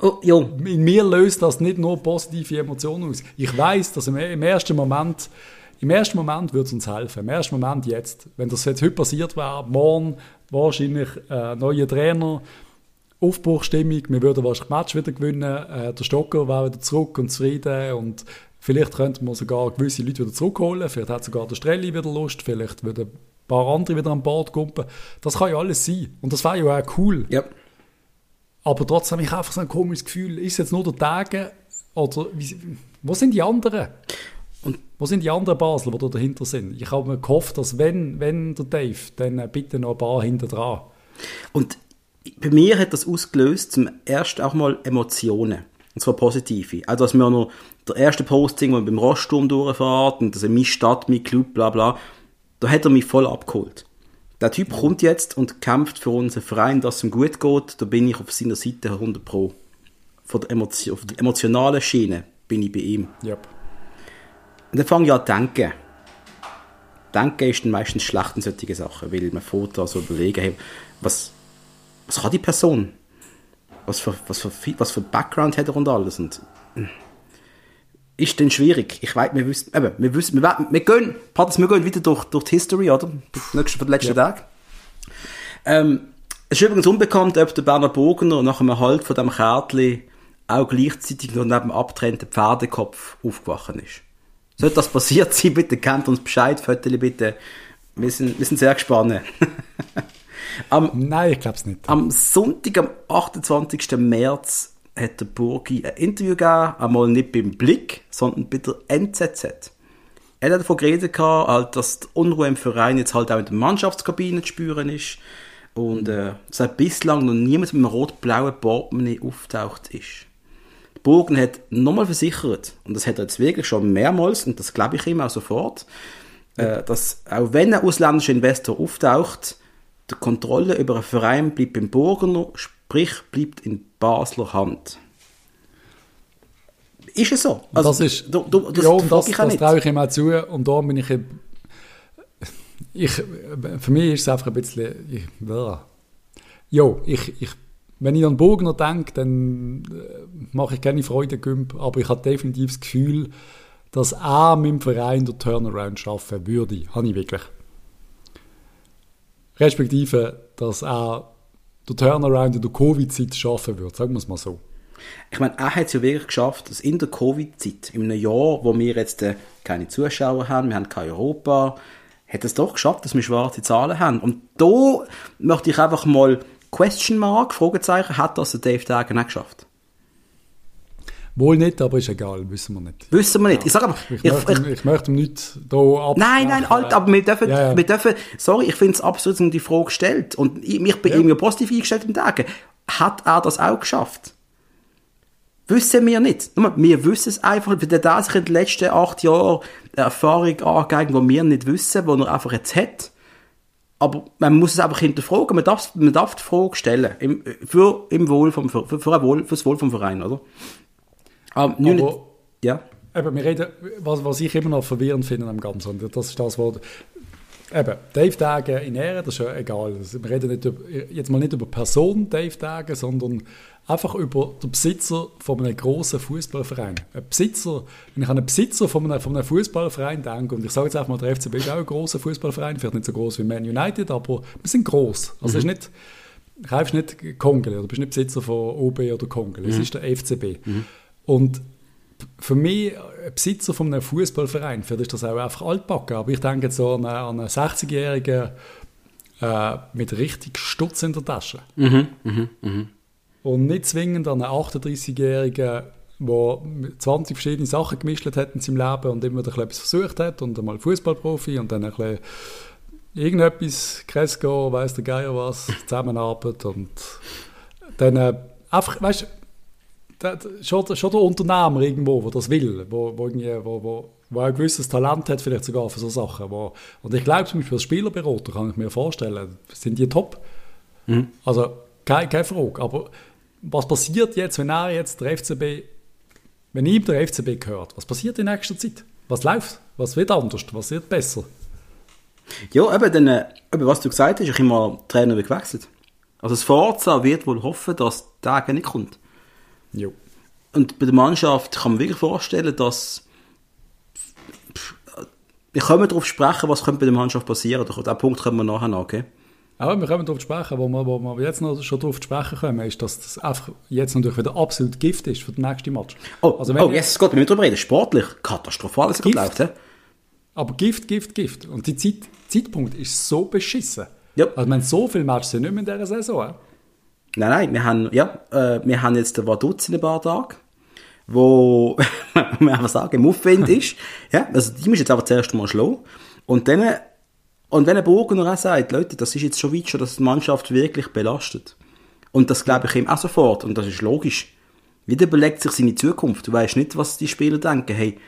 Oh, ja. In mir löst das nicht nur positive Emotionen aus. Ich weiß, dass im, im, ersten Moment, im ersten Moment würde es uns helfen. Im ersten Moment jetzt. Wenn das jetzt heute passiert wäre, morgen wahrscheinlich äh, neuer Trainer, Aufbruchstimmung, wir würden wahrscheinlich das Match wieder gewinnen, äh, der Stocker wäre wieder zurück und zufrieden und vielleicht könnte man sogar gewisse Leute wieder zurückholen, vielleicht hat sogar der Strelli wieder Lust, vielleicht würden ein paar andere wieder an Bord kommen. Das kann ja alles sein und das wäre ja auch cool. Ja. Aber trotzdem habe ich einfach so ein komisches Gefühl, ist es jetzt nur der Tage oder wie, wo sind die anderen? Und wo sind die anderen Basel, die da dahinter sind? Ich habe mir gehofft, dass wenn, wenn der Dave, dann bitte noch ein paar hinter dran. Und bei mir hat das ausgelöst zum ersten auch mal Emotionen. Und zwar positive. Also, dass wir noch der erste Posting, wo man beim Roststurm durchfährt und das ist meine Stadt, mein Club, bla bla, da hat er mich voll abgeholt. Der Typ kommt jetzt und kämpft für unseren Verein, dass es ihm gut geht. Da bin ich auf seiner Seite 100 Pro. Von der, Emotion, auf der emotionalen Schiene bin ich bei ihm. Yep. Und dann fange ich an zu denken. Denken ist dann meistens schlecht in solchen Sachen, weil man Fotos so überlegen, hey, was, was kann die Person? Was für, was für, was für Background hat er und alles? Und hm, ist denn schwierig. Ich weiß, wir wissen, eben, wir wissen, wir, wir gehen, Partners, wir gehen wieder durch, durch die History, oder? Nächsten, den letzten ja. Tag. Ähm, es ist übrigens unbekannt, ob der Bernhard Bogner nach einem Halt von dem Kärtchen auch gleichzeitig noch neben dem abgetrennten Pferdekopf aufgewacht ist. Sollte das passiert sein, bitte kennt uns Bescheid, Fotos bitte. Wir sind, wir sind sehr gespannt. (laughs) am, Nein, ich glaube es nicht. Am Sonntag, am 28. März, hat der Burgi ein Interview gegeben, einmal nicht beim Blick, sondern bei der NZZ. Er hat davon geredet, halt, dass die Unruhe im Verein jetzt halt auch in der Mannschaftskabine zu spüren ist und äh, seit bislang noch niemand mit einem rot-blauen Portemonnaie auftaucht ist. Der Burgen hat nochmal versichert, und das hat er jetzt wirklich schon mehrmals, und das glaube ich ihm auch sofort, äh, dass auch wenn ein ausländischer Investor auftaucht, die Kontrolle über einen Verein bleibt beim Burgener, sprich bleibt in Basler Hand. Ist es so? Also, das ist, du, du, das, ja, das, das traue ich ihm auch zu. Und da bin ich, ich, für mich ist es einfach ein bisschen, ich, ja, ich, ich, wenn ich an Burgner denke, dann äh, mache ich keine Freude, aber ich habe definitiv das Gefühl, dass er mit dem Verein der Turnaround schaffen würde. Habe ich wirklich. Respektive, dass er der Turnaround in der Covid-Zeit schaffen würde. Sagen wir es mal so. Ich meine, er hat es ja wirklich geschafft, dass in der Covid-Zeit, in einem Jahr, wo wir jetzt äh, keine Zuschauer haben, wir haben kein Europa, hat es doch geschafft, dass wir schwarze Zahlen haben. Und da möchte ich einfach mal Question Mark, Fragezeichen, hat das der Dave Dagen auch geschafft? Wohl nicht, aber ist egal, wissen wir nicht. Wissen wir nicht. Ich sage aber, ich, ich, möchte, ich, ich möchte nicht hier ab. Nein, nein, alt, aber wir dürfen, ja, ja. wir dürfen, sorry, ich finde es absolut, dass die Frage gestellt. Und ich, mich bin ja. irgendwie positiv eingestellt im Tagen. Hat er das auch geschafft? Wissen wir nicht. Wir wissen es einfach, weil der sich in den letzten acht Jahren Erfahrung angeeignet, die wir nicht wissen, die er einfach jetzt hat. Aber man muss es einfach hinterfragen. Man darf, man darf die Frage stellen. Im, für, im Wohl vom, für, für, Wohl, für das Wohl vom Verein, oder? Aber, aber nicht, ja. Eben, wir reden, was, was ich immer noch verwirrend finde am Ganzen, das ist das, was Eben, Dave Dagen in Ehren, das ist ja egal. Wir reden nicht über, jetzt mal nicht über Person Dave Dagen, sondern einfach über den Besitzer von einem grossen Fußballverein. Ein Besitzer, wenn ich an einen Besitzer von einem, von einem Fußballverein denke, und ich sage jetzt einfach mal, der FCB ist auch ein grosser Fußballverein, vielleicht nicht so groß wie Man United, aber wir sind gross. Also mhm. ist nicht, du kaufst nicht Kongele, oder bist nicht Besitzer von OB oder Kongele, mhm. es ist der FCB. Mhm. Und für mich, Besitzer von einem Fußballverein, für ist das auch einfach altbacken. Aber ich denke so an einen, einen 60-Jährigen äh, mit richtig Stutz in der Tasche. Mhm, mh, mh. Und nicht zwingend an einen 38-Jährigen, der 20 verschiedene Sachen gemischt hat in seinem Leben und immer etwas versucht hat und einmal Fußballprofi und dann ein bisschen irgendetwas, Kresko, weiß der Geier was, (laughs) Zusammenarbeit und dann äh, einfach, weißt du, schon, schon der Unternehmer irgendwo, der das will, wo, wo, wo, wo, wo ein gewisses Talent hat, vielleicht sogar für so Sachen. Wo, und ich glaube zum Beispiel als Spielerberater kann ich mir vorstellen, sind die top. Mhm. Also keine, keine Frage. Aber was passiert jetzt, wenn er jetzt der FCB, wenn ihm der FCB gehört, was passiert in nächster Zeit? Was läuft? Was wird anders? Was wird besser? Ja, eben, dann, äh, eben was du gesagt hast, ich immer Trainer gewechselt. Also das Forza wird wohl hoffen, dass der nicht kommt. Jo. Und bei der Mannschaft kann man wirklich vorstellen, dass wir können darauf sprechen, was könnte bei der Mannschaft passieren. Diesen Punkt können wir nachher noch, okay? Aber wir können darauf sprechen, wo wir, wo wir jetzt noch schon darauf sprechen können, ist, dass das einfach jetzt natürlich wieder absolut Gift ist für den nächsten Match. Oh, also wenn oh jetzt geht wir nicht darüber reden. Sportlich katastrophal, alles Gift. Läuft, Aber Gift, Gift, Gift. Und der Zeit, Zeitpunkt ist so beschissen. Ja. Also, man so viele Matches sind nicht mehr in dieser Saison. Nein, nein, wir haben, ja, äh, wir haben jetzt den Vaduz in ein paar Tagen, wo, (laughs) man einfach sagen, im Aufwind (laughs) ist. Ja, also die muss jetzt aber zuerst mal schlagen. Und dann, und wenn ein Burgener auch sagt, Leute, das ist jetzt schon weit schon, dass die Mannschaft wirklich belastet. Und das glaube ich ihm auch sofort. Und das ist logisch. Wieder überlegt sich seine Zukunft. Du weißt nicht, was die Spieler denken. Hey,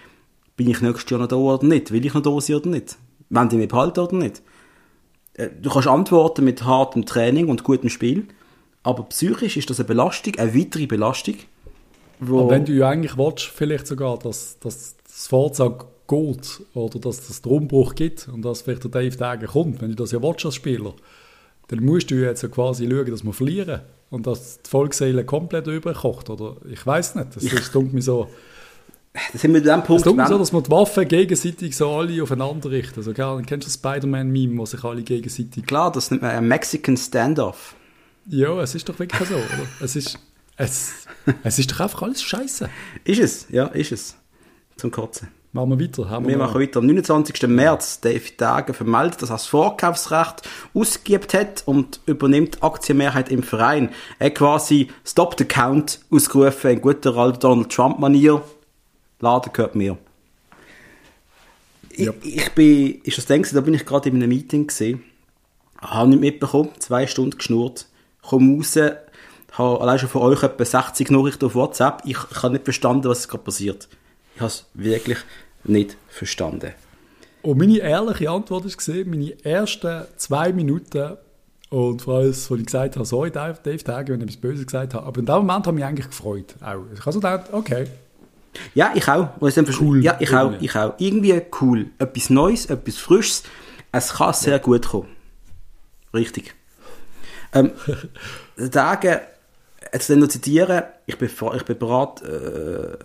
bin ich nächstes Jahr noch da oder nicht? Will ich noch da sein oder nicht? Wollen die mich behalten oder nicht? äh, du kannst antworten mit hartem Training und gutem Spiel, aber psychisch ist das eine Belastung, eine weitere Belastung. Wo aber wenn du ja eigentlich willst, vielleicht sogar, dass, dass das Forza geht oder dass es den Umbruch gibt und dass vielleicht der Dave Dagger kommt, wenn du das ja willst als Spieler, dann musst du jetzt ja quasi schauen, dass wir verlieren und dass die Volksseele komplett überkocht, oder? Ich weiß nicht, das ist mir so... Das sind wir dem Punkt... Es ist so, dass man die Waffen gegenseitig so alle aufeinander richten. Also, kennst du das Spider-Man-Meme, wo sich alle gegenseitig... Klar, das nennt man ein Mexican Standoff. Ja, es ist doch wirklich so, oder? Es ist... Es, es ist doch einfach alles scheiße. Ist es, ja, ist es. Zum Kotzen. Machen wir weiter. Haben wir, wir machen weiter. Am 29. März, Dave Tage vermeldet, dass er das Vorkaufsrecht ausgeübt hat und übernimmt Aktienmehrheit im Verein. Er hat quasi Stop the Count ausgerufen in guter alter Donald Trump-Manier. Laden gehört mir. Ich, yep. ich bin, ist das denkst da bin ich gerade in einem Meeting gesehen, habe nicht mitbekommen, zwei Stunden geschnurrt, komme raus, habe allein schon von euch etwa 60 Nachrichten auf WhatsApp, ich, ich habe nicht verstanden, was gerade passiert. Ich habe es wirklich nicht verstanden. Und meine ehrliche Antwort ist gesehen, meine ersten zwei Minuten und vor allem, als ich gesagt habe, sorry Dave, Dave Tage, wenn ich etwas Böses gesagt habe, aber in dem Moment habe ich mich eigentlich gefreut. Auch. Ich habe so gedacht, okay. Ja, ich auch. Cool. Ja, ich auch, ich auch. Irgendwie cool. Etwas Neues, etwas Frisches. Es kann sehr gut kommen. Richtig. Ähm, (laughs) Tage, jetzt noch zitieren, ich bin, ich bin bereit, äh,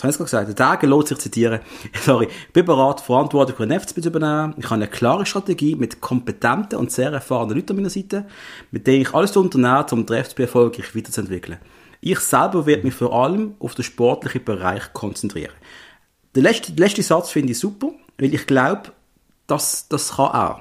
was habe ich gesagt? Der lohnt sich zitieren. (laughs) Sorry. Ich bin bereit, Verantwortung für den FCB zu übernehmen. Ich habe eine klare Strategie mit kompetenten und sehr erfahrenen Leuten an meiner Seite, mit denen ich alles unternehme, um den FCB erfolgreich weiterzuentwickeln. Ich selber werde mich vor allem auf den sportlichen Bereich konzentrieren. Der letzte, der letzte Satz finde ich super, weil ich glaube, dass das kann er.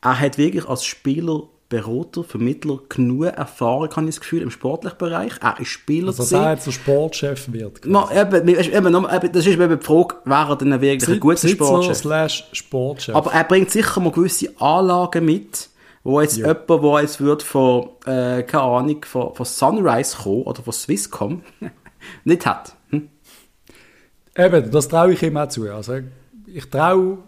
Er hat wirklich als Spieler Berater, Vermittler genug Erfahrung, habe ich das Gefühl, im sportlichen Bereich. Er ist Spieler Also, dass er jetzt der Sportchef wird. No, eben, eben, eben, das ist eben die Frage, wäre er denn wirklich ein guter Sportchef? slash Sportchef. Aber er bringt sicher mal gewisse Anlagen mit, wo jetzt ja. jemand, der jetzt wird von, äh, keine Ahnung, von, von Sunrise kommen oder von Swisscom, (laughs) nicht hat. Hm? Eben, das traue ich ihm auch zu. Also, ich traue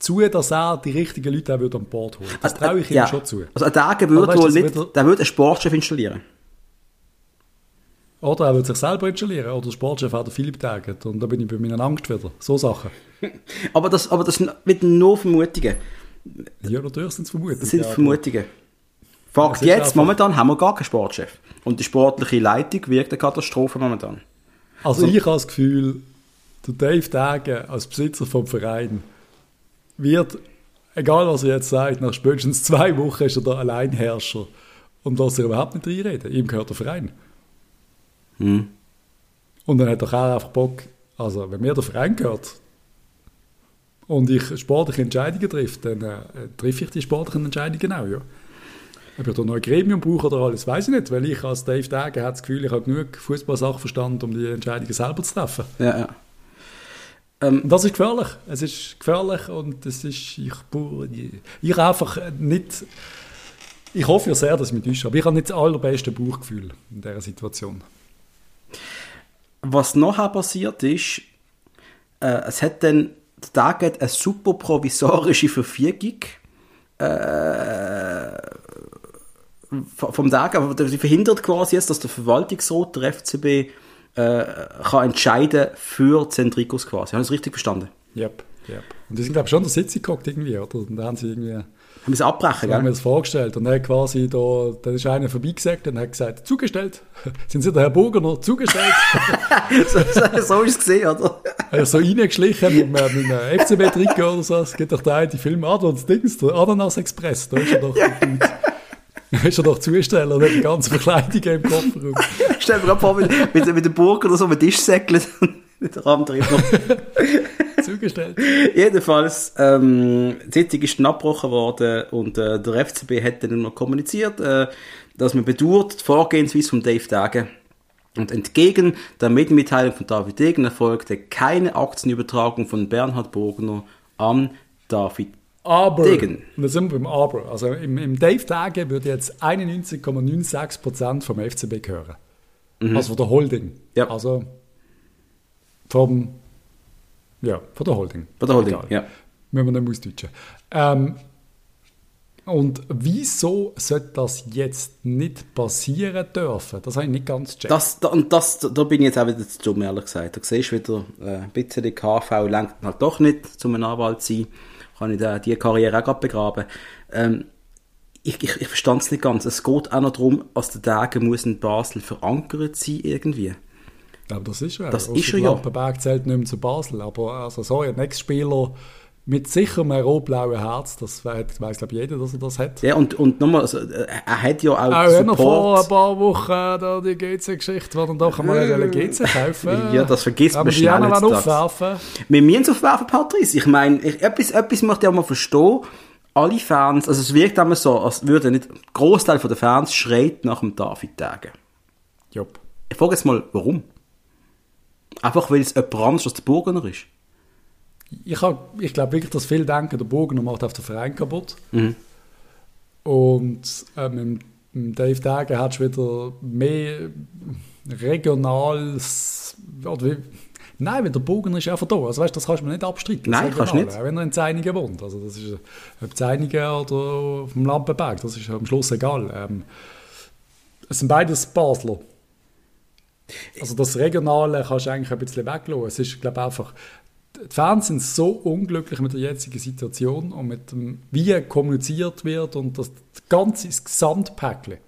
zu, dass er die richtigen Leute auch an Bord holt. Das also, traue ich ihm ja. schon zu. Also ein Tage würde wohl nicht, der würde einen Sportchef installieren. Oder er würde sich selber installieren. Oder der Sportchef hat Philipp Taget. Und da bin ich bei meiner Angst wieder. So Sachen. (laughs) aber, das, aber das sind nur Vermutungen. Ja, natürlich sind es Vermutungen. Das sind Vermutungen. Fakt ja, jetzt, momentan haben wir gar keinen Sportchef. Und die sportliche Leitung wirkt eine Katastrophe momentan. Also, also ich habe das Gefühl, der Dave Tage als Besitzer vom Verein wird, egal was er jetzt sagt, nach spätestens zwei Wochen ist er der Alleinherrscher und lässt er überhaupt nicht reinreden. Ihm gehört der Verein. Hm. Und dann hat er auch einfach Bock, also wenn mir der Verein gehört und ich sportliche Entscheidungen treffe, dann äh, treffe ich die sportlichen Entscheidungen auch, ja. Ob ich da noch ein Gremium brauche oder alles, weiß ich nicht, weil ich als Dave Dage habe das Gefühl, ich habe genug Fußballsachverstand, um die Entscheidungen selber zu treffen. Ja, ja. Ähm, das ist gefährlich. Es ist gefährlich und es ist, ich, ich einfach nicht, ich hoffe ja sehr, dass ich mich täusche, aber ich habe nicht das allerbeste Bauchgefühl in dieser Situation. Was nachher passiert ist, äh, es hat dann, der Tag eine super provisorische Verfügung äh, vom Tag, aber sie verhindert quasi jetzt, dass der Verwaltungsrat der FCB äh, kann entscheiden für Zentricus quasi. Habe ich das richtig verstanden? Yep, yep. Und die sind, glaube ich, schon in der Sitzung geguckt irgendwie, oder? Und da haben sie irgendwie... Haben sie abbrechen, gell? haben wir das vorgestellt. Und dann quasi da, dann ist einer vorbeigesagt und hat gesagt, zugestellt. (laughs) Sind Sie der Herr Burgener zugestellt? (laughs) so, so, so ist es gesehen, oder? Er ist so reingeschlichen mit, mit einem FCB-Trikot oder so. Es gibt doch da die Film Adams Dings, der Ananas Express. Da ist er doch (laughs) ist er doch Zusteller und hat die ganze Verkleidung im Kofferraum. (laughs) Stell dir vor, mit, mit, mit dem Burg oder so mit Tisch säckelt und der andere noch. Zugestellt. Jedenfalls, ähm, die Sitzung ist dann abgebrochen worden und äh, der FCB hat dann noch kommuniziert, äh, dass man bedauert die Vorgehensweise von Dave Dage. Und entgegen der Medienmitteilung von David Degen erfolgte keine Aktienübertragung von Bernhard Burgner an David aber, Degen. da sind wir beim Aber. Also im, im Dave Tage würde jetzt 91,96% vom FCB gehören. Mhm. Also von der Holding. Ja. Also vom, ja, von der Holding. Von der Holding, Egal. ja. Wenn man nicht ausdeutschen. Ähm, Und wieso sollte das jetzt nicht passieren dürfen? Das habe ich nicht ganz gecheckt. Das, da, und das, da bin ich jetzt auch wieder zu dumm, ehrlich gesagt. Da siehst du wieder, äh, ein bisschen die KV lenkt halt doch nicht, um ein Anwalt zu sein. Kann ich da, die Karriere auch gerade begraben. Ähm, ich, ich, ich verstand es nicht ganz. Es geht auch noch darum, dass der Tage muss in Basel verankert sein irgendwie. Aber das ist ja. Das ist ja. Lampenberg zählt nicht mehr zu Basel. Aber also, sorry, ein Ex-Spieler mit sicherem rot-blauen Herz, das weiß glaube ich jeder, dass er das hat. Ja, und, und nochmal, also, er hat ja auch Auch Support. vor ein paar Wochen da die GC-Geschichte, wo dann doch einmal eine GC kaufen. (laughs) ja, das vergisst man schnell die aufwerfen. Wir müssen es aufwerfen, Patrice. Ich meine, etwas, etwas möchte ich auch mal verstehen. Alle Fans, also es wirkt immer so, als würde nicht, ein Großteil der Fans schreit nach dem David-Tagen. Jupp. Ich frage jetzt mal, warum? Einfach weil es jemand anderes als der Burgener ist? Ich, ich glaube wirklich, dass viele denken, der Bogen macht auf den Verein kaputt. Mhm. Und ähm, mit Dave Dagen hat du wieder mehr regionales. Oder wie, nein, weil der Bogen ist einfach da. Also weißt, das kannst du mir nicht abstreiten. Nein, kannst du nicht. Auch wenn er in Zeinigen wohnt. Also das ist ob Zeinigen oder auf dem Lampenberg, das ist am Schluss egal. Ähm, es sind beides Basler. Also das Regionale kannst du eigentlich ein bisschen weglassen. Es ist, glaube ich, einfach die Fans sind so unglücklich mit der jetzigen Situation und mit dem, wie kommuniziert wird und das ganze Gesamtpäckchen,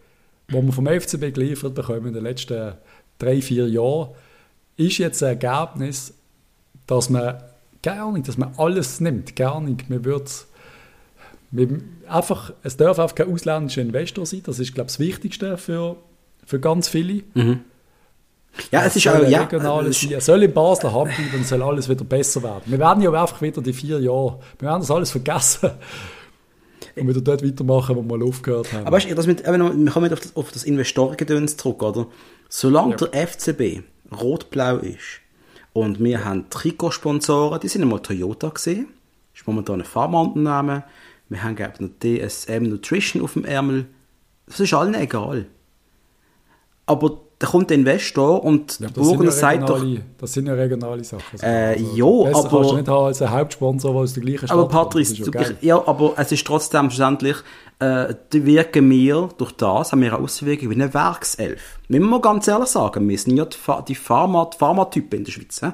das wir vom FCB geliefert bekommen in den letzten drei, vier Jahren, ist jetzt ein Ergebnis, dass man gar nicht, dass man alles nimmt, gar nicht. Man wird einfach, es darf einfach kein ausländischer Investor sein, das ist, glaube ich, das Wichtigste für, für ganz viele. Mhm. Ja, es ist auch, ja. Es soll in Basel haben dann soll alles wieder besser werden. Wir werden ja einfach wieder die vier Jahre, wir werden das alles vergessen und wieder dort weitermachen, wo wir mal aufgehört haben. Aber weißt du, das mit, wir kommen auf das, auf das Investorengedöns zurück, oder? Solange ja. der FCB rot-blau ist und wir haben Trikotsponsoren, die sind einmal Toyota gesehen, ist momentan ein Pharmaunternehmen, wir haben glaube noch DSM Nutrition auf dem Ärmel, das ist allen egal. Aber da kommt der Investor und ja, Burgener ja sagt doch... Das sind ja regionale Sachen. Also, äh, also, jo, aber... kannst du nicht haben als Hauptsponsor, der aus der gleichen Stadt Aber Patrice, okay. ja, aber es ist trotzdem verständlich, äh, die wirken wir, durch das haben wir eine Auswirkung wie eine Werkself. Müssen wir ganz ehrlich sagen, wir sind ja die, die Pharma-Typen in der Schweiz. He?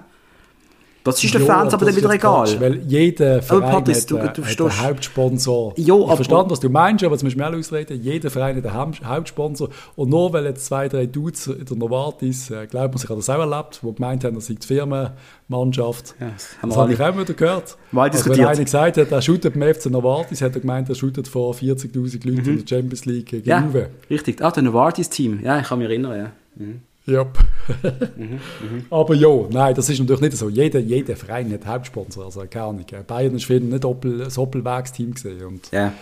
Das ist den Fans aber dann wieder egal. Quatsch, weil jeder Verein Patrice, hat, du, du hat einen Hauptsponsor. Jo, ich verstehe, was du meinst, aber jetzt musst du mir ausreden. Jeder Verein hat einen Hauptsponsor. Und nur weil jetzt zwei, drei Dudes in der Novartis, äh, glaubt man, sich hat das auch erlebt, die gemeint haben, das sei die Firmenmannschaft. Ja, das, das habe ich auch wieder gehört. Mal also, wenn einer gesagt hat, er shootet beim FC Novartis, hat er gemeint, er shootet vor 40'000 Leuten mhm. in der Champions League gegen ja, Juve. richtig. Ah, der Novartis-Team. Ja, ich kann mich erinnern, ja. Mhm. Ja. mhm, mh. Aber ja, nein, das ist natürlich nicht so. Jeder, jeder Verein hat Hauptsponsor, also keine Ahnung. Bayern ist für nicht Doppel, ein Doppelwegsteam gesehen und ja.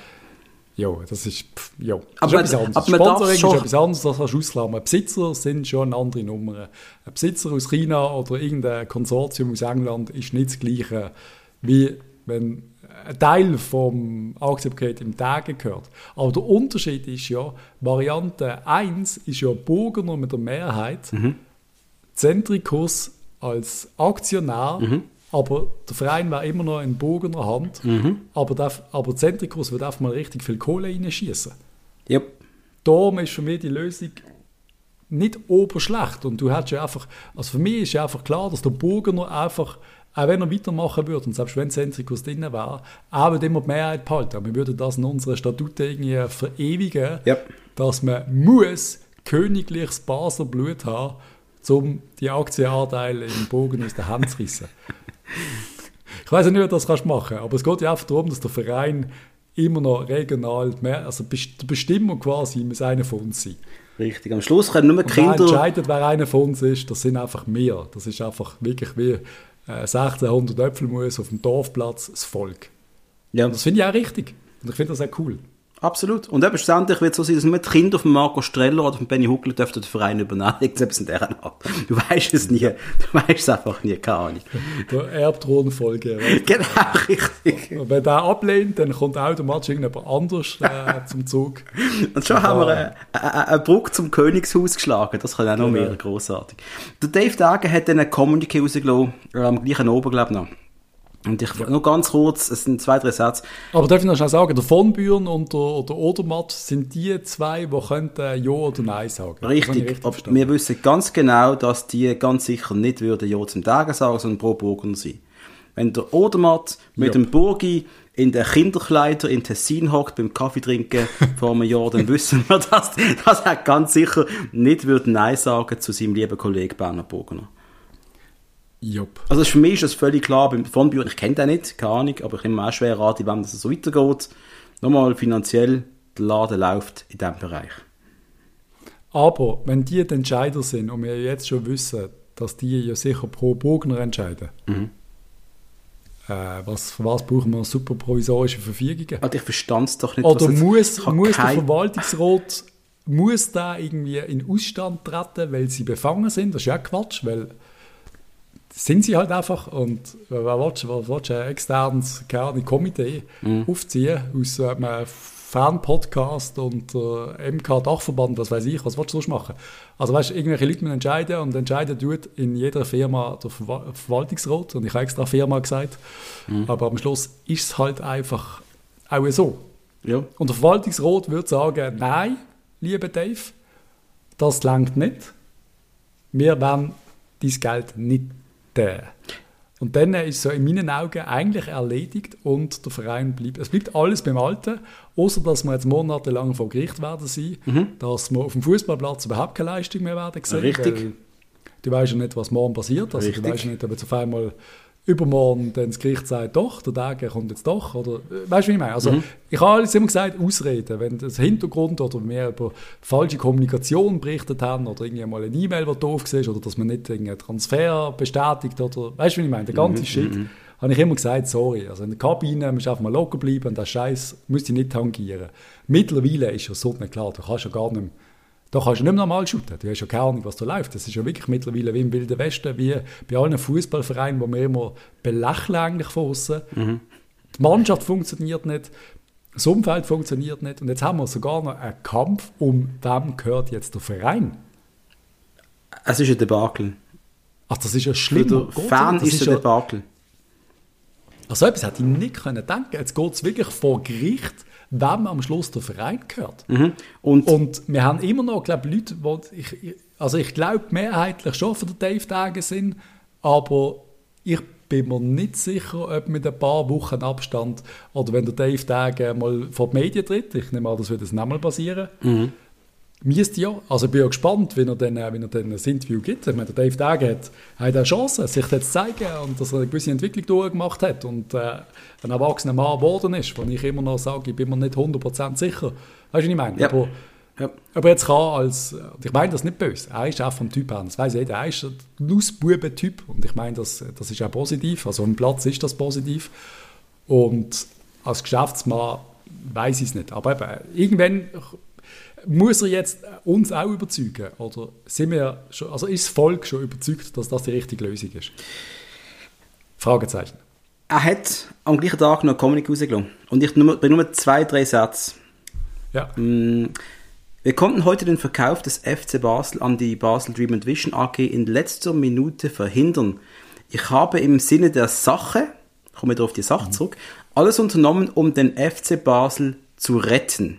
Ja, das ist, pff, ja, das aber, ist etwas anderes. Aber Sponsoring ist etwas anderes, das kannst du ausklammern. Besitzer sind schon andere Nummern. Ein Besitzer aus China oder irgendein Konsortium aus England ist nicht das Gleiche, wie wenn ein Teil vom Aktienpaket im Tag gehört. Aber der Unterschied ist ja, Variante 1 ist ja Burgener mit der Mehrheit, mhm. Centricus als Aktionär, mhm. aber der Verein war immer noch in Burgener Hand, mhm. aber, darf, aber Centricus wird einfach mal richtig viel Kohle reinschießen. Yep. Darum ist für mich die Lösung nicht oberschlecht und du hast ja einfach, also für mich ist ja einfach klar, dass der Burgener einfach auch wenn er weitermachen würde, und selbst wenn Zentrikus drin wäre, er würde immer die Mehrheit behalten. Wir würden das in unseren Statuten irgendwie verewigen, yep. dass man muss königliches Basler Blut haben, um die Aktienanteile im Bogen aus der Hand zu rissen. (laughs) ich weiß nicht, wie du das kannst machen aber es geht ja einfach darum, dass der Verein immer noch regional, mehr, also die Bestimmung quasi muss einer von uns sein. Richtig, am Schluss können nur Kinder... Und wer entscheidet, wer einer von uns ist, das sind einfach wir. Das ist einfach wirklich wie 1600 äh, Äpfelmus auf dem Dorfplatz das Volk. Ja. Und das finde ich auch richtig. Und ich finde das auch cool. Absolut. Und eben schlussendlich wird es so sein, dass nur die Kinder von Marco Streller oder von Benny Huckel dürften den Verein übernehmen. (laughs) Irgendetwas in deren Art. Du weißt es nie. Du weißt es einfach nie. Keine Ahnung. Der Erbthronfolge. genau, richtig. Und wenn der ablehnt, dann kommt automatisch irgendjemand anders äh, (laughs) zum Zug. Und schon haben wir eine, Brücke zum Königshaus geschlagen. Das kann auch noch genau. mehr großartig. Der Dave Dagen hat dann eine Communique rausgelassen, am gleichen Oben, glaube ich, noch Und ich, nur ganz kurz, es sind zwei, drei Sätze. Aber darf ich noch schnell sagen, der von Büren und der, der Odermatt sind die zwei, die könnten Ja oder Nein sagen. Richtig, richtig aber wir wissen ganz genau, dass die ganz sicher nicht würden Ja zum Tage sagen, sondern pro Burgener sein. Wenn der Odermatt mit Ja. dem Burgi in den Kinderkleider in Tessin hockt beim Kaffee trinken (laughs) vor einem Jahr, dann wissen wir, dass, dass er ganz sicher nicht würde Nein sagen zu seinem lieben Kollegen Bernhard Burgener. Jupp. Also für mich ist das völlig klar, beim von Büren, ich kenne den nicht, keine Ahnung, aber ich nehme mir auch schwer an, wenn das so weitergeht. Nochmal finanziell, der Laden läuft in diesem Bereich. Aber wenn die die Entscheider sind und wir jetzt schon wissen, dass die ja sicher pro Burgner entscheiden, Mhm. äh, was, für was brauchen wir super provisorische Verfügungen? Also ich verstand es doch nicht. Oder muss, muss der Verwaltungsrat muss da irgendwie in Ausstand treten, weil sie befangen sind? Das ist ja Quatsch, weil sind sie halt einfach und willst, wer willst ein externes keine Komitee Mhm. aufziehen aus äh, einem Fan-Podcast und äh, MK-Dachverband, was weiß ich, was willst du sonst machen? Also weißt du, irgendwelche Leute müssen entscheiden und entscheiden tut in jeder Firma der Verwa Verwaltungsrat und ich habe extra Firma gesagt, Mhm. aber am Schluss ist es halt einfach auch so. Ja. Und der Verwaltungsrat würde sagen, nein, lieber Dave, das langt nicht. Wir wollen dein Geld nicht geben. Und dann ist es so in meinen Augen eigentlich erledigt und der Verein bleibt. Es bleibt alles beim Alten, außer dass wir jetzt monatelang vor Gericht werden sein, dass wir auf dem Fußballplatz überhaupt keine Leistung mehr werden sehen. Richtig. Du weißt ja nicht, was morgen passiert. Also Richtig. du weißt ja nicht, ob jetzt auf einmal übermorgen dann das Gericht sagt, doch, der Tag kommt jetzt doch. Oder, äh, weißt du, wie ich meine? Also, Mhm. Ich habe alles immer gesagt, Ausreden. Wenn das Hintergrund oder wir über falsche Kommunikation berichtet haben oder irgendwie mal eine E-Mail, die doof war oder dass man nicht einen Transfer bestätigt oder, weißt du, wie ich meine? Der ganze Mhm, Shit. Habe ich immer gesagt, sorry. Also in der Kabine musst du einfach mal locker bleiben und der Scheiß müsst ihr nicht tangieren. Mittlerweile ist ja so nicht klar, du kannst ja gar nicht mehr da kannst du nicht mehr normal shooten. Du hast ja keine Ahnung, was da läuft. Das ist ja wirklich mittlerweile wie im Wilden Westen, wie bei allen Fußballvereinen, wo wir immer belächeln eigentlich von außen. Die Mannschaft funktioniert nicht, das Umfeld funktioniert nicht und jetzt haben wir sogar noch einen Kampf, um wem gehört jetzt der Verein. Es ist ein Debakel. Ach, das ist ja Für schlimm. den Fan ist es ein Debakel. Also etwas hätte ich nicht können denken. Jetzt geht es wirklich vor Gericht, wem am Schluss der Verein gehört. Mhm. Und, Und wir haben immer noch, glaube Leute, die ich, ich- also ich glaube mehrheitlich schon für den Dave Tage sind, aber ich bin mir nicht sicher, ob mit ein paar Wochen Abstand oder wenn der Dave Tage mal vor die Medien tritt, ich nehme an, das wird jetzt nicht mal passieren, müsste ja, also ich bin ja gespannt, wenn er dann, äh, wenn er dann ein Interview gibt. Ich meine, der Dave Tage hat, hat eine Chance, sich das zu zeigen und dass er eine gewisse Entwicklung durchgemacht hat und äh, ein erwachsener Mann geworden ist, wo ich immer noch sage, ich bin mir nicht 100% sicher. Weißt du, was ich meine? Ja. Aber, ja. aber jetzt kann als, und ich meine das nicht böse, er ist auch vom Typ her, das weiss jeder, er ist ein Nussbuben-Typ und ich meine, das, das ist auch positiv, also am Platz ist das positiv und als Geschäftsmann weiß ich es nicht, aber eben, irgendwann muss er jetzt uns auch überzeugen oder sind wir schon, also ist das Volk schon überzeugt, dass das die richtige Lösung ist? Fragezeichen. er hat am gleichen Tag noch eine Comic rausgelassen. Und ich nur, bei nur zwei, drei Sätze. Ja. Mm, Wir konnten heute den Verkauf des FC Basel an die Basel Dream and Vision AG in letzter Minute verhindern. Ich habe im Sinne der Sache, ich komme wieder auf die Sache zurück, alles unternommen, um den FC Basel zu retten.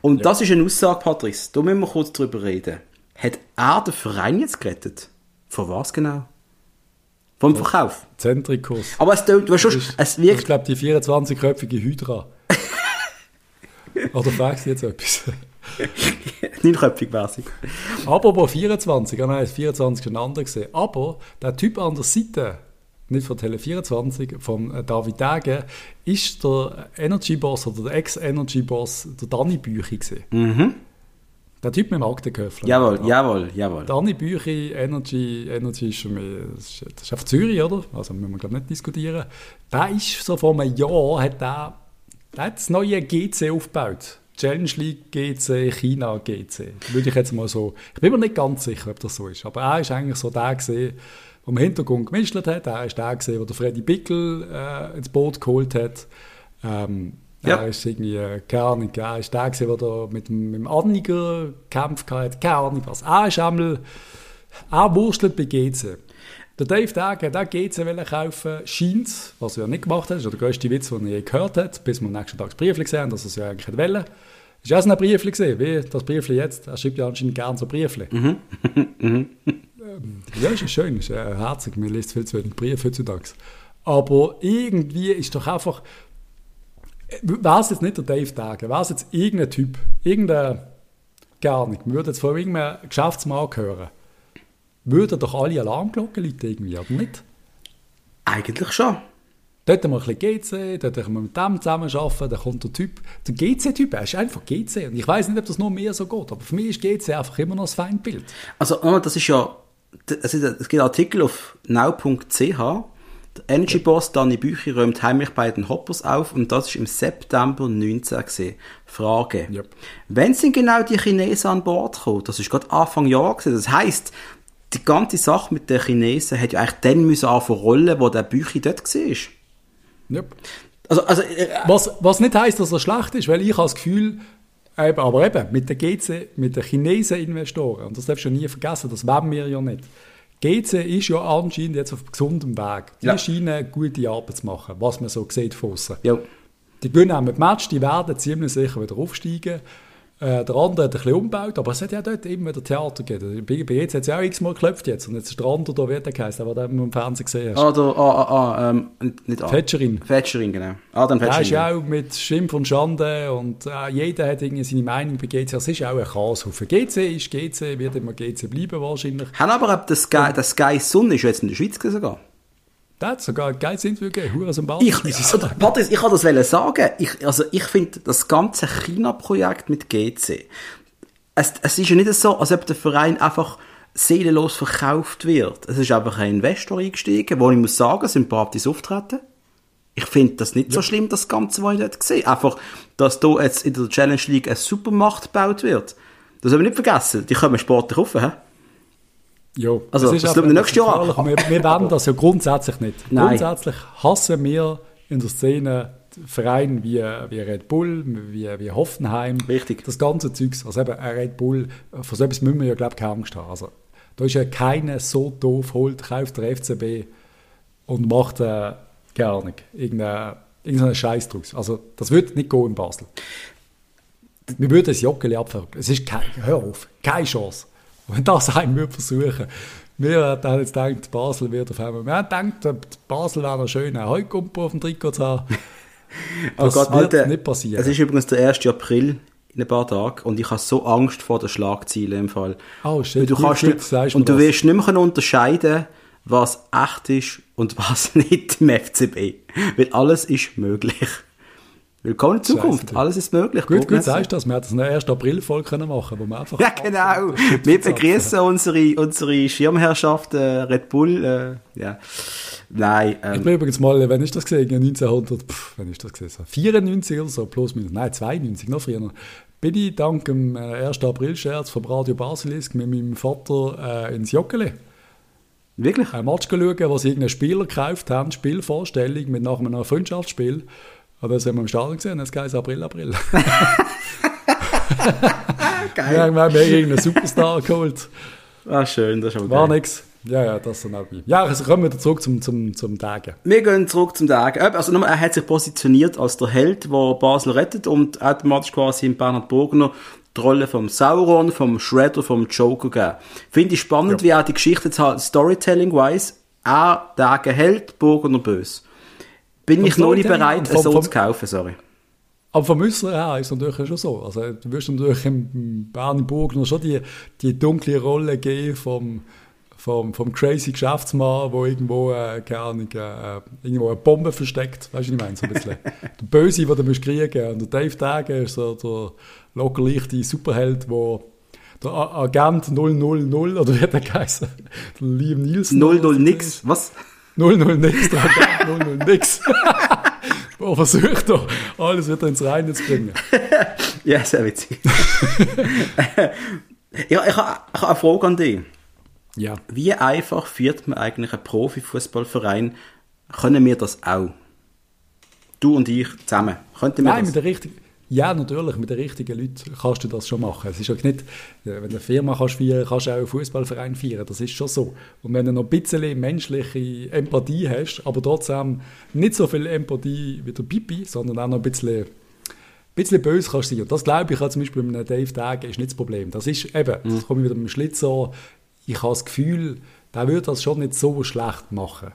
Und das ist eine Aussage, Patrice, da müssen wir kurz drüber reden. Hat er den Verein jetzt gerettet? Von was genau? Vom Verkauf. Zentrikus. Aber es, tönt- du hast schon, Das ist- es Ich wirkt, glaube, die 24-köpfige Hydra. Oder fragst du jetzt etwas? (laughs) neunköpfig wäre Aber bei 24, ja nein, das 24 schon anders gesehen. Aber der Typ an der Seite, nicht von Tele24, von äh, David Dage, ist der Energy-Boss oder der Ex-Energy-Boss, der Danny Büchi gesehen. Mhm. Der Typ mit dem Aktenköffler. Jawohl, jawohl, jawohl. Danny Büchi, Energy, Energy ist mehr, das ist, das ist auf Zürich, oder? Also müssen wir glaube nicht diskutieren. Der ist so vor einem Jahr, hat der, der hat das neue GC aufgebaut. Challenge League GC, China GC. Würde ich jetzt mal so, ich bin mir nicht ganz sicher, ob das so ist, aber er ist eigentlich so der gesehen, der im Hintergrund gemischt hat. Er ist der gesehen, der Freddy Bickel äh, ins Boot geholt hat. Ähm, Ja. Er ist irgendwie, äh, keine Ahnung, er ist der gewesen, der mit dem, mit dem Anniger gekämpft hat, keine Ahnung was. Er ist einmal, er wurstelt bei GC. Der Dave Dage, der GC will kaufen, scheint, was er nicht gemacht hat, das ist der grösste Witz, den er je gehört hat, bis wir am nächsten Tag das Brief gesehen haben, dass er es ja eigentlich wollte. Ist so ein Brief gesehen, wie das Brief jetzt. Er schreibt ja anscheinend gerne so Briefe. Mhm. (laughs) ähm, ja, ist schön, ist äh, herzig. Man liest viel zu wenig Briefe heutzutage. Aber irgendwie ist doch einfach. Wäre es jetzt nicht der Dave Dage, wäre es jetzt irgendein Typ, irgendein. Gar nicht. Man würde jetzt von irgendeinem Geschäftsmann hören würden doch alle Alarmglocken läuten irgendwie, oder nicht? Eigentlich schon. Dort haben wir ein bisschen GC, dort können wir mit dem zusammenarbeiten, dann kommt der Typ, der GC-Typ, er ist einfach GC. Und ich weiß nicht, ob das nur mehr so geht, aber für mich ist GC einfach immer noch ein Feindbild. Also, das ist ja, es gibt Artikel auf now.ch, der Energy Boss Danny Bücher räumt heimlich bei den Hoppers auf und das ist im September 19 gesehen. Frage. Yep. Wenn sind genau die Chinesen an Bord gekommen? Das ist gerade Anfang Jahr gewesen. Das heisst, die ganze Sache mit den Chinesen hätte ja eigentlich dann müssen anfangen rollen, wo der Büchi dort war. Yep. Also, also, äh, was, was nicht heisst, dass er schlecht ist, weil ich habe das Gefühl, eben, aber eben, mit den GC, mit den Chinesen Investoren, und das darfst du nie vergessen, das wollen wir ja nicht. GC ist ja anscheinend jetzt auf gesundem Weg. Die ja. scheinen gute Arbeit zu machen, was man so sieht von außen. Ja. Die gewinnen auch mit Match, die werden ziemlich sicher wieder aufsteigen. Äh, der andere hat ein bisschen umgebaut, aber es hat ja dort immer wieder Theater gegeben. Bei, bei jetzt hat es ja auch x-mal geklopft jetzt. Und jetzt ist der andere da, wie der geheißen, aber den im Fernsehen gesehen hast. Ah, der, ah, ah, ah, ähm, nicht ah. Fetscherin. Fetscherin, genau. Ah, dann Fetscherin. Der ist ja auch mit Schimpf und Schande und äh, jeder hat irgendwie seine Meinung bei GC. Es ist auch ein Chaoshaufen. GC ist GC, wird immer GC bleiben wahrscheinlich. Haben aber das Sky, das Sky Sun ist jetzt in der Schweiz sogar. Hat sogar ein geiles Interview gegeben, Hure sympathisch. Ich, ich, Patrice, ich kann das sagen. Ich, also ich finde das ganze China-Projekt mit GC, es, es ist ja nicht so, als ob der Verein einfach seelenlos verkauft wird. Es ist einfach ein Investor eingestiegen, wo ich muss sagen, sympathisch auftreten. Ich finde das nicht ja. so schlimm, das Ganze, was ich dort sehe. Einfach, dass da jetzt in der Challenge League eine Supermacht gebaut wird. Das haben wir nicht vergessen. Die kommen sportlich rauf, hä? Ja, also, das, das nächstes Jahr Wir, wir wollen das ja grundsätzlich nicht. Nein. Grundsätzlich hassen wir in der Szene Vereine wie, wie Red Bull, wie, wie Hoffenheim. Richtig. Das ganze Zeugs. Also eben, Red Bull, von so etwas müssen wir ja, glaube ich, keine Angst haben. Also, da ist ja keiner so doof, holt, kauft der FCB und macht, äh, keine Ahnung, irgendeinen irgendeinen Scheiß draus. Also, das wird nicht gehen in Basel. Wir würden das Joggeli abfangen. Es ist kein, hör auf, keine Chance. Wenn (laughs) das einen würde versuchen. Wir haben jetzt gedacht, Basel wird auf einmal. Wir haben gedacht, Basel wäre noch schön, einen Heukumpo auf dem Trikot zu haben. (laughs) Oh das oh Gott, wird Alter, nicht passieren. Es ist übrigens der 1. April in ein paar Tagen und ich habe so Angst vor den Schlagzeilen im Fall. Oh shit, du kannst gut, du, und du wirst nicht mehr unterscheiden, was echt ist und was (laughs) nicht im FCB. Weil alles ist möglich. Willkommen in Zukunft. Scheiße. Alles ist möglich. Gut, gut, sagst du das. Wir hätten eine 1. April-Folge machen wo wir einfach... Ja, genau. (laughs) Wir begrüßen unsere, unsere Schirmherrschaft äh, Red Bull. Äh, ja. Nein. Ähm, ich bin übrigens mal, wann ist das gesehen? 1900, pff, wann ist das gesehen? 94 oder so, plus minus. Nein, 92, noch früher. Bin ich dank dem 1. Äh, April-Scherz vom Radio Basilisk mit meinem Vater äh, ins Joggeli. Wirklich? Ein Match schauen, wo sie irgendeinen Spieler gekauft haben, Spielvorstellung mit nach einem Freundschaftsspiel. Und das haben wir im Stadion gesehen, das heißt April, April. (laughs) Geil. Wir haben irgendeinen Superstar geholt. Ah, schön, das ist aber War nichts. Ja, ja, das dann auch. Ja, also kommen wir wieder zurück zum, zum, zum Tagen. Wir gehen zurück zum Tagen. Also nochmal, er hat sich positioniert als der Held, der Basel rettet und automatisch quasi in Bernhard Burgner die Rolle vom Sauron, vom Shredder, vom Joker gegeben. Finde ich spannend, ja. wie auch die Geschichte jetzt halt Storytelling-wise, er Tage Held, Burgner böse. Bin ich noch nicht bereit, vom, so vom, zu kaufen, sorry. Aber vom Äußeren her ist es natürlich schon so. Also, du wirst natürlich im Bernhard Burgner schon die, die dunkle Rolle geben vom vom, vom crazy Geschäftsmann, der irgendwo, äh, keine Ahnung, äh, irgendwo eine Bombe versteckt. Weißt du, was ich meine? So ein bisschen. (laughs) der Böse, den du musst kriegen Und der Dave Dage ist so der locker leichte Superheld, der der Agent 000, oder wie hat der geheißen? Der Liam Nielsen. 00 nix, was? 00 nix, der Agent 00 nix. (laughs) der versucht doch, alles wieder ins Reine zu bringen. (laughs) ja, sehr witzig. (laughs) ja, ich habe eine Frage an dich. Ja. Wie einfach führt man eigentlich einen Profifußballverein? Können wir das auch? Du und ich zusammen. Könnten wir Nein, das? mit der richtigen. Ja, natürlich, mit den richtigen Leuten kannst du das schon machen. Es ist auch nicht, wenn du eine Firma kannst feiern kannst du auch einen Fußballverein feiern. Das ist schon so. Und wenn du noch ein bisschen menschliche Empathie hast, aber trotzdem nicht so viel Empathie wie der Pipi, sondern auch noch ein bisschen, ein bisschen böse kannst sein. Und das glaube ich auch zum Beispiel mit einem Dave Dage ist nicht das Problem. Das ist eben, mhm. das komme ich wieder mit dem Schlitzer, ich habe das Gefühl, der würde das schon nicht so schlecht machen.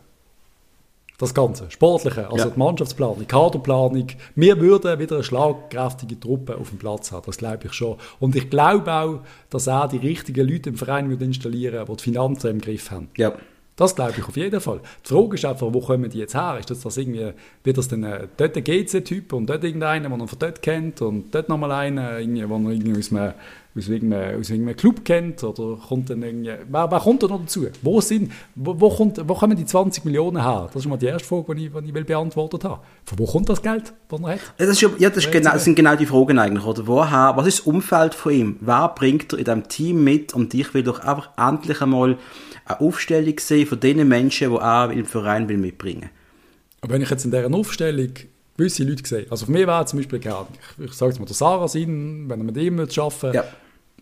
Das Ganze, Sportliche, also ja. die Mannschaftsplanung, Kaderplanung. Wir würden wieder eine schlagkräftige Truppe auf dem Platz haben, das glaube ich schon. Und ich glaube auch, dass er die richtigen Leute im Verein würde installieren die die Finanzen im Griff haben. Ja. Das glaube ich auf jeden Fall. Die Frage ist einfach, wo kommen die jetzt her? Ist das, das irgendwie, wird das dann äh, dort ein GC-Typ und dort irgendeiner, den man von dort kennt und dort nochmal einer, irgendwie, den man irgendwie aus einem aus irgendeinem, aus irgendeinem Club kennt? Oder kommt dann irgendwie, wer, wer kommt da noch dazu? Wo, sind, wo, wo, kommt, wo kommen die 20 Millionen her? Das ist mal die erste Frage, die ich, die ich beantwortet habe. Von wo kommt das Geld, das er hat? Das, ist, ja, das, ist genau, das sind genau die Fragen eigentlich. Oder? Woher, was ist das Umfeld von ihm? Wer bringt er in diesem Team mit? Und ich will doch einfach endlich einmal eine Aufstellung sehen von den Menschen, die er im Verein will mitbringen Aber wenn ich jetzt in dieser Aufstellung gewisse Leute sehe, also für mich wäre zum Beispiel, ich, ich sage jetzt mal, der Sarah Sinn, wenn er mit ihm arbeiten würde, ja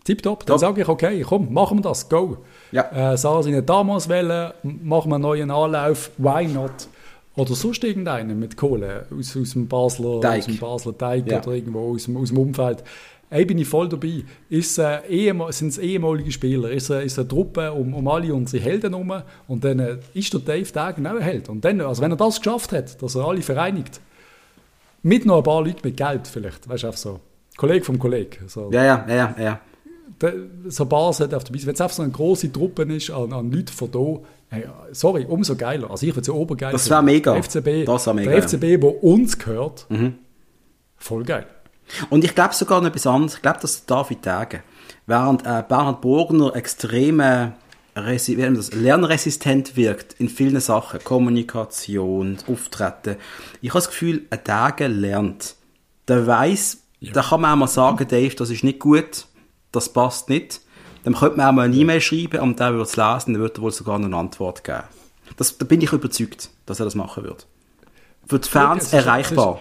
tipptopp. Dann sage ich, okay, komm, machen wir das, go. Ja. Äh, Sarah seine damals wählen, machen wir einen neuen Anlauf, why not? Oder sonst irgendeinen mit Kohle aus, aus dem Basler Teig, aus dem Basler Teig ja. oder irgendwo aus, aus dem Umfeld. Ey, bin ich voll dabei. Ist, äh, ehemal, sind es ehemalige Spieler? Ist, äh, ist eine Truppe um, um alle unsere Helden herum? Und dann äh, ist der Dave Dagen auch ein Held. Und dann, also wenn er das geschafft hat, dass er alle vereinigt, mit noch ein paar Leuten mit Geld vielleicht, weißt du, einfach so. Kollege vom Kollegen. So. Ja, ja, ja, ja so Basel auf der Wenn es einfach so eine große Truppe ist an, an Leuten von hier, hey, sorry, umso geiler. Also ich würde es ja obergeil Das wäre mega. Der FCB, das mega, der FCB, ja. wo uns gehört, mhm. voll geil. Und ich glaube sogar noch etwas anderes. Ich glaube, dass David Tage, während äh, Bernhard Burgner extreme das, lernresistent wirkt in vielen Sachen, Kommunikation, Auftreten. Ich habe das Gefühl, ein Tage lernt. Der weiß, ja. da kann man auch mal sagen, Dave, das ist nicht gut das passt nicht, dann könnte man auch mal eine E-Mail schreiben und der würde es lesen, dann würde er wohl sogar eine Antwort geben. Das, da bin ich überzeugt, dass er das machen wird. Für die Fans erreichbar.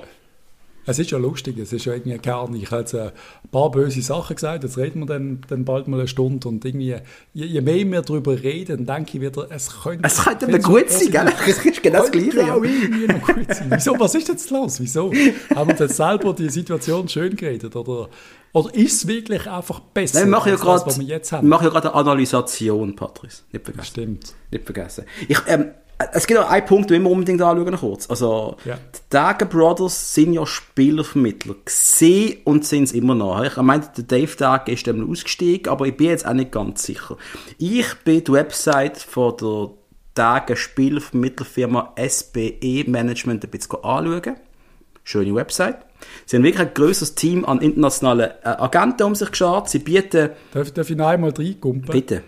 Es ist ja lustig, es ist ja irgendwie gar nicht. Ich habe jetzt ein paar böse Sachen gesagt, jetzt reden wir dann, dann bald mal eine Stunde und irgendwie, je, je mehr wir darüber reden, denke ich wieder, es könnte... Es könnte aber gut sein, gell? Es ist genau das Gleiche. Ja. irgendwie noch gut sein. Wieso, was ist jetzt los? Wieso? Haben wir jetzt selber die Situation schön geredet? Oder, oder ist es wirklich einfach besser, Nein, machen ja? Wir machen ja gerade eine Analysation, Patrice. Nicht vergessen. Stimmt. Nicht vergessen. Ich, ähm, es gibt auch einen Punkt, den wir unbedingt anschauen kurz. Also, ja. die Dagen Brothers sind ja Spielervermittler. Gesehen und sind es immer noch. Ich meinte, der Dave Dagen ist dann ausgestiegen, aber ich bin jetzt auch nicht ganz sicher. Ich bin die Website von der Dagen Spielervermittlerfirma SBE Management ein bisschen anschauen. Schöne Website. Sie haben wirklich ein grösseres Team an internationalen äh, Agenten um sich geschaut. Sie bieten... Darf, darf ich noch einmal reinkumpen? Bitte.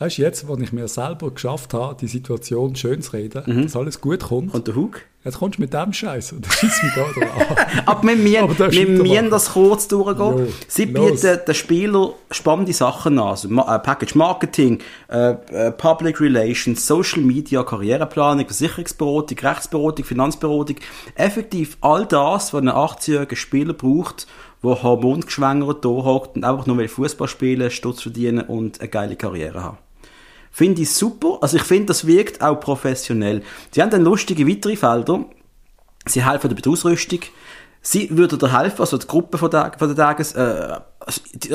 Weißt du, jetzt, wo ich mir selber geschafft habe, die Situation schön zu reden, mhm. dass alles gut kommt. Und der Hug? Jetzt kommst du mit dem Scheiß und schießt mich da an. (laughs) Aber wir müssen das kurz durchgehen. Jo, Sie bieten den Spielern spannende Sachen an. Also äh, Package Marketing, äh, äh, Public Relations, Social Media, Karriereplanung, Versicherungsberatung, Rechtsberatung, Finanzberatung. Effektiv all das, was ein 18-jähriger Spieler braucht, der hormongeschwängert da hockt und einfach nur Fußball spielen, Stutz verdienen und eine geile Karriere haben. Finde ich super. Also ich finde, das wirkt auch professionell. Sie haben dann lustige weitere Felder. Sie helfen dir bei der Ausrüstung. Sie würden dir helfen, also die Gruppe von der, von der Tages, äh,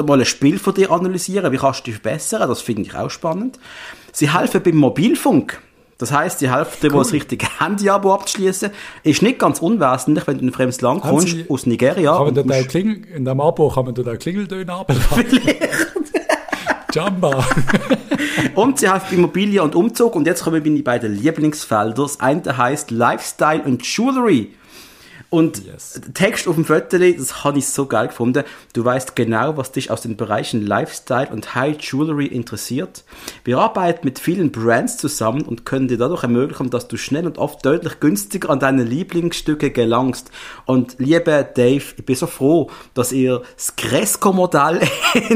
mal ein Spiel von dir analysieren. Wie kannst du dich verbessern? Das finde ich auch spannend. Sie helfen beim Mobilfunk. Das heißt, die helfen dir, cool. das richtige (laughs) Handy-Abo abzuschließen. Ist nicht ganz unwesentlich, wenn du in ein fremdes Land kommst, Sie, aus Nigeria. Kann man dort Klingel, in dem Abo kann man dort Klingeltöne abladen. (laughs) (laughs) Vielleicht. Jamba. (laughs) und sie heißt Immobilie und Umzug. Und jetzt kommen wir bei den Lieblingsfeldern. Das eine heißt Lifestyle und Jewelry. Und yes. Text auf dem Viertel, das habe ich so geil gefunden. Du weißt genau, was dich aus den Bereichen Lifestyle und High Jewelry interessiert. Wir arbeiten mit vielen Brands zusammen und können dir dadurch ermöglichen, dass du schnell und oft deutlich günstiger an deine Lieblingsstücke gelangst. Und liebe Dave, ich bin so froh, dass ihr das Cresco-Modell (laughs)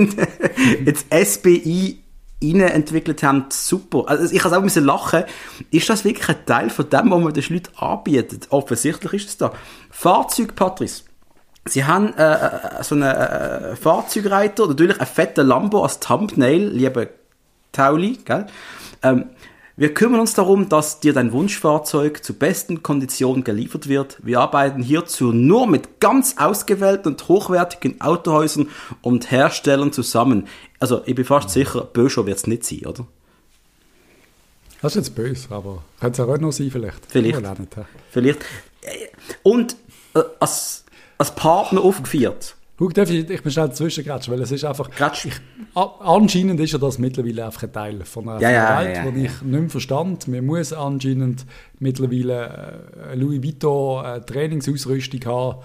ins SBI entwickelt haben, super. Also ich kann auch bisschen lachen. Ist das wirklich ein Teil von dem, was man den Leuten anbietet? Offensichtlich ist es da. Fahrzeug, Patrice. Sie haben äh, äh, so einen äh, Fahrzeugreiter, natürlich ein fetter Lambo als Thumbnail, liebe Tauli, gell? Ähm, wir kümmern uns darum, dass dir dein Wunschfahrzeug zu besten Konditionen geliefert wird. Wir arbeiten hierzu nur mit ganz ausgewählten und hochwertigen Autohäusern und Herstellern zusammen. Also, ich bin fast sicher, Peugeot wird es nicht sein, oder? Das ist jetzt böse, aber könnte es auch noch sein vielleicht. Vielleicht. Nicht, vielleicht. Und äh, als, als Partner aufgeführt. Guck, darf ich, ich bin schnell zwischengrätschen, weil es ist einfach... Ich, anscheinend ist ja das mittlerweile einfach ein Teil von einer, ja, ja, Welt, ja, ja, die ich nicht mehr verstand. Man muss anscheinend mittlerweile äh, Louis Vuitton äh, Trainingsausrüstung haben,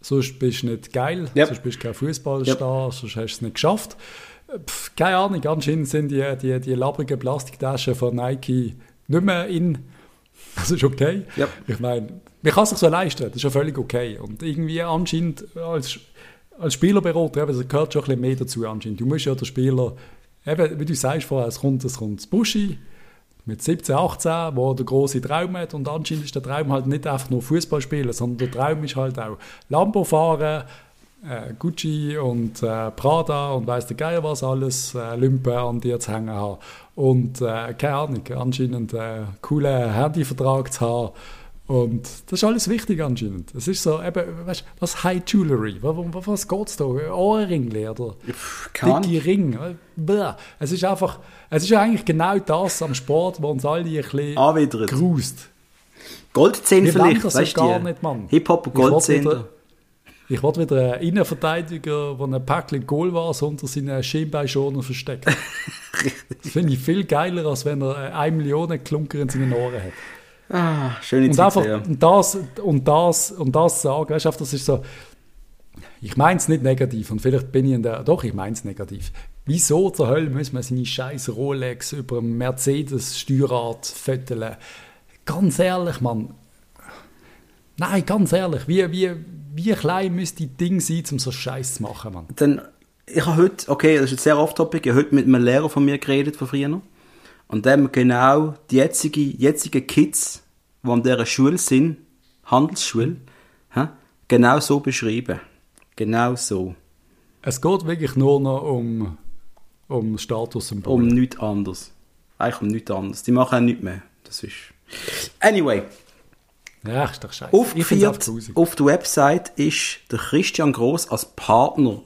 sonst bist du nicht geil, Yep. sonst bist du kein Fußballstar, yep. sonst hast du es nicht geschafft. Pff, keine Ahnung, anscheinend sind die, die, die labrigen Plastiktaschen von Nike nicht mehr in. Das ist okay. Yep. Ich meine, man kann es sich so leisten, das ist ja völlig okay. Und irgendwie anscheinend als, als Spielerberater, eben, das gehört schon ein bisschen mehr dazu anscheinend. Du musst ja der Spieler, eben, wie du sagst vorher, es kommt, es kommt das Buschi mit 17, 18, wo der große Traum hat und anscheinend ist der Traum halt nicht einfach nur Fußball spielen, sondern der Traum ist halt auch Lambo fahren, äh, Gucci und äh, Prada und weiß der Geier was alles, äh, Lümpen an dir zu hängen haben. Und äh, keine Ahnung, anscheinend einen coolen Handyvertrag zu haben. Und das ist alles wichtig anscheinend. Es ist so, eben, weißt, was High Jewelry, was, was geht es da? Ohrringe oder dicke Ringe? Bäh. Es ist einfach, es ist eigentlich genau das am Sport, wo uns alle ein bisschen Anwidert. grust. Goldzehn vielleicht, das weißt so gar du? nicht, Mann. Hip-Hop Ich will Goldzehn. wieder- Ich wollte wieder einen Innenverteidiger, der ein Päckchen Goal war, unter seinen Schienbeinschoner versteckt. (laughs) das finde ich viel geiler, als wenn er eine Million Klunker in seinen Ohren hat. Ah, schöne Und Zeit, einfach, ja. und das, und das, und das sagen, weißt du, das ist so, ich meine es nicht negativ, und vielleicht bin ich in der, doch, ich meine es negativ. Wieso zur Hölle muss man seine scheiß Rolex über einem Mercedes-Steuerrad föteln? Ganz ehrlich, Mann. Nein, ganz ehrlich, wie, wie, wie klein müsste die Ding sein, um so Scheiß zu machen, Mann? Dann, ich habe heute, okay, das ist jetzt sehr off-topic, ich habe heute mit einem Lehrer von mir geredet, von früher. Hat mir genau die jetzige, jetzigen Kids, die an dieser Schule sind, Handelsschule, genau so beschrieben. Genau so. Es geht wirklich nur noch um, um Statussymbol. Um nichts anderes. Eigentlich um nichts anderes. Die machen auch nichts mehr. Das ist... Anyway, ja, ist doch scheiße. Aufgeführt auf der Website ist der Christian Gross als Partner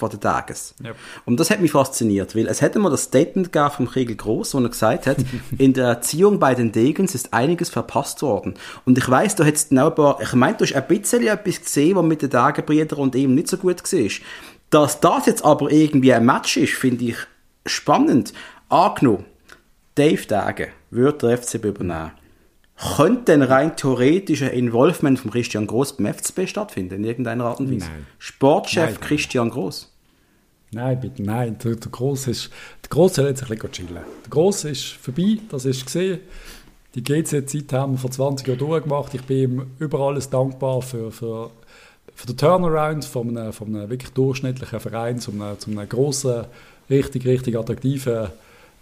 von der Tages. Ja. Und das hat mich fasziniert, weil es hätte mal das Statement gegeben vom Kriegel Gross, wo er gesagt hat, (laughs) in der Erziehung bei den Degens ist einiges verpasst worden. Und ich weiß, da hättest du noch ein paar, ich meine, du hast ein bisschen etwas gesehen, was mit den Dagenbrüdern und ihm nicht so gut war. Dass das jetzt aber irgendwie ein Match ist, finde ich spannend. Angenommen, Dave Dagen würde der FCB übernehmen. Könnte denn rein theoretisch ein Involvement von Christian Gross beim FCB stattfinden, in irgendeiner Art und Weise? Nein. Sportchef Nein. Christian Gross. Nein, bitte, nein. Der, der Gross ist, der Gross soll jetzt ein bisschen chillen. Der Gross ist vorbei, das ist gesehen. Die GC-Zeit haben wir vor 20 Jahren durchgemacht. Ich bin ihm über alles dankbar für, für, für den Turnaround von einem, von einem wirklich durchschnittlichen Verein zu einem, zu einem grossen, richtig, richtig attraktiven.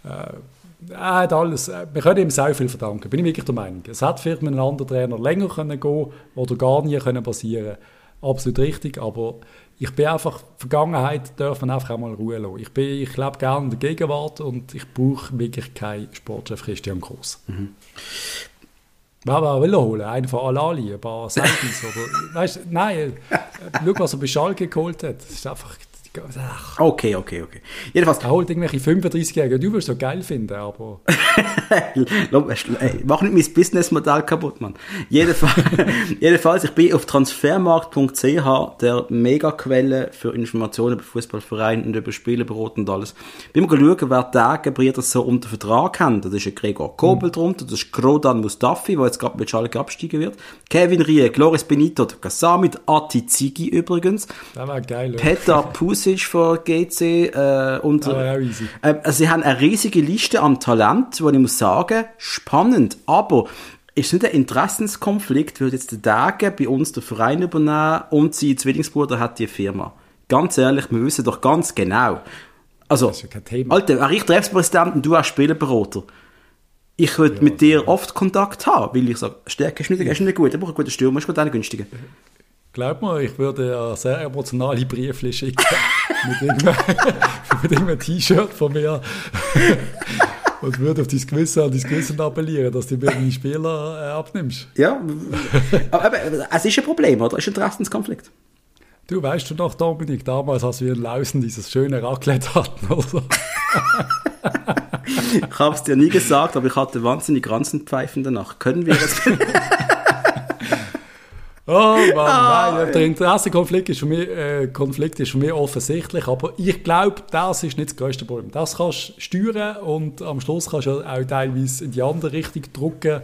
Äh, er hat alles, äh, wir können ihm sehr viel verdanken, bin ich wirklich der Meinung. Es hätte vielleicht mit einem anderen Trainer länger können gehen oder gar nie können passieren Absolut richtig, aber ich bin einfach, Vergangenheit darf man einfach auch mal Ruhe lassen. Ich, bin, ich lebe gerne in der Gegenwart und ich brauche wirklich keinen Sportchef Christian Gross. Wer wer will er holen? Einen von Alali, ein paar Seitens oder, weißt nein, schau, was er bei Schalke geholt hat. Das ist einfach, ach, Okay, okay, okay. Jedenfalls, er holt irgendwelche 35-Jährige, du wirst so geil finden, aber... (laughs) Mach nicht mein Businessmodell kaputt, Mann. Jedenfalls, (laughs) jedenfalls, ich bin auf transfermarkt.ch, der Megaquelle für Informationen über Fußballvereine und über Spielerberater und alles. Bin mal schauen, wer Tagebrüder so unter Vertrag haben. Das ist ein Gregor Kobel drunter, das ist Grodan Mustafi, der jetzt gerade mit Schalke absteigen wird. Kevin Rie, Loris Benito, Gasamit, Ati Zigi übrigens. Das wäre geil. oder? Peter (laughs) Pusic von GC äh, und auch easy. äh, sie haben eine riesige Liste an Talent, wo ich muss sagen, spannend, aber ist nicht ein Interessenskonflikt, würde jetzt der Dage bei uns den Verein übernehmen und sein Zwillingsbruder hat die Firma. Ganz ehrlich, wir wissen doch ganz genau. Also, Das ist ja kein Thema. Alter, ein richtiger Präsident und du als Spielerberater. Ich würde mit dir oft Kontakt haben, weil ich sage, Stärke ist nicht, ist nicht gut, ich brauche einen guten Stürmer, ist gut einen günstigen. Glaub mir, ich würde ja sehr emotionale Briefe schicken. (laughs) (laughs) mit irgendeinem T-Shirt von mir. (laughs) und würde auf dein Gewissen, dein Gewissen appellieren, dass du mir deine Spieler äh, abnimmst. Ja, aber, es ist ein Problem, oder? Es ist ein Interessenskonflikt. Du weißt du noch, Dominik, damals, als wir in Lausen dieses schöne Raclette hatten, oder? ich habe es dir nie gesagt, aber ich hatte wahnsinnig Ranzenpfeifen danach. Können wir das? Oh Mann, ah, nein, der Interessenkonflikt ist, für mich, äh, Konflikt ist für mich offensichtlich, aber ich glaube, das ist nicht das größte Problem. Das kannst du steuern und am Schluss kannst du auch teilweise in die andere Richtung drücken.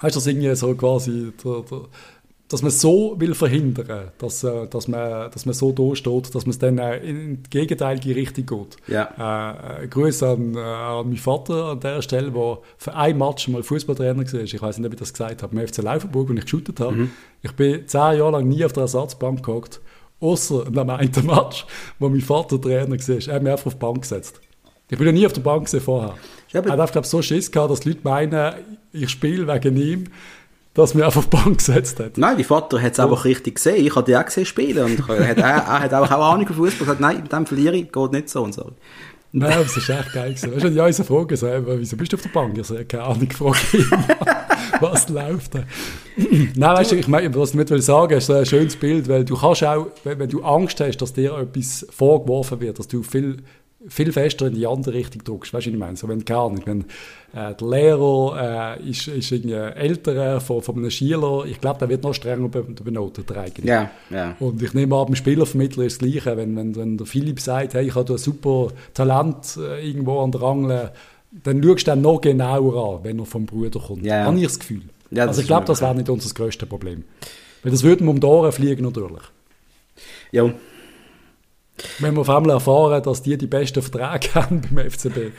Hast du das irgendwie so quasi der, der, dass man so will verhindern, dass, äh, dass, man, dass man so da steht, dass man es dann in die gegenteilige Richtung geht. Ja. Äh, Grüße an, äh, an meinen Vater an der Stelle, der für ein Match mal Fußballtrainer war. Ich weiß nicht, ob ich das gesagt habe, beim FC Laufenburg, wo ich geshootet habe. Mhm. Ich bin zehn Jahre lang nie auf der Ersatzbank gehockt, außer am einen Match, wo mein Vater Trainer war. Er hat mich einfach auf die Bank gesetzt. Ich bin ja nie auf der Bank vorher. Ja, er hat, glaube so Schiss gehabt, dass die Leute meinen, ich spiele wegen ihm dass mir einfach auf die Bank gesetzt hat. Nein, die Vater hat es einfach richtig gesehen. Ich habe die auch gesehen spielen und er hat, er, er hat auch, auch Ahnung von Fußball gesagt, nein, mit dem verliere ich, geht nicht so und so. Nein, das ist echt geil gewesen. Weißt du, die uns fragen, so, wieso bist du auf der Bank? Ich sage, keine Ahnung, frage (laughs) was läuft da? (clears throat) Nein, weißt du, ich meine, was ich damit will sagen, ist ein schönes Bild, weil du kannst auch, wenn du Angst hast, dass dir etwas vorgeworfen wird, dass du viel viel fester in die andere Richtung drückst. Weißt du, was ich meine? So, wenn, keine Ahnung, wenn äh, der Lehrer äh, ist, ist irgendwie älterer von, von einem Schüler, ich glaube, der wird noch strenger benotet eigentlich. Ja, ja. Und ich nehme an, beim Spielervermittler ist das Gleiche. Wenn, wenn, wenn der Philipp sagt, hey, ich habe ein super Talent äh, irgendwo an der Angel, dann schaust du dann noch genauer an, wenn er vom Bruder kommt. Ja. Habe ich das Gefühl. Ja, das also ich glaube, das wäre nicht unser grösstes Problem. Weil das würde um die Ohren fliegen natürlich. Ja, wenn wir auf einmal erfahren, dass die die besten Verträge (laughs) haben beim FCB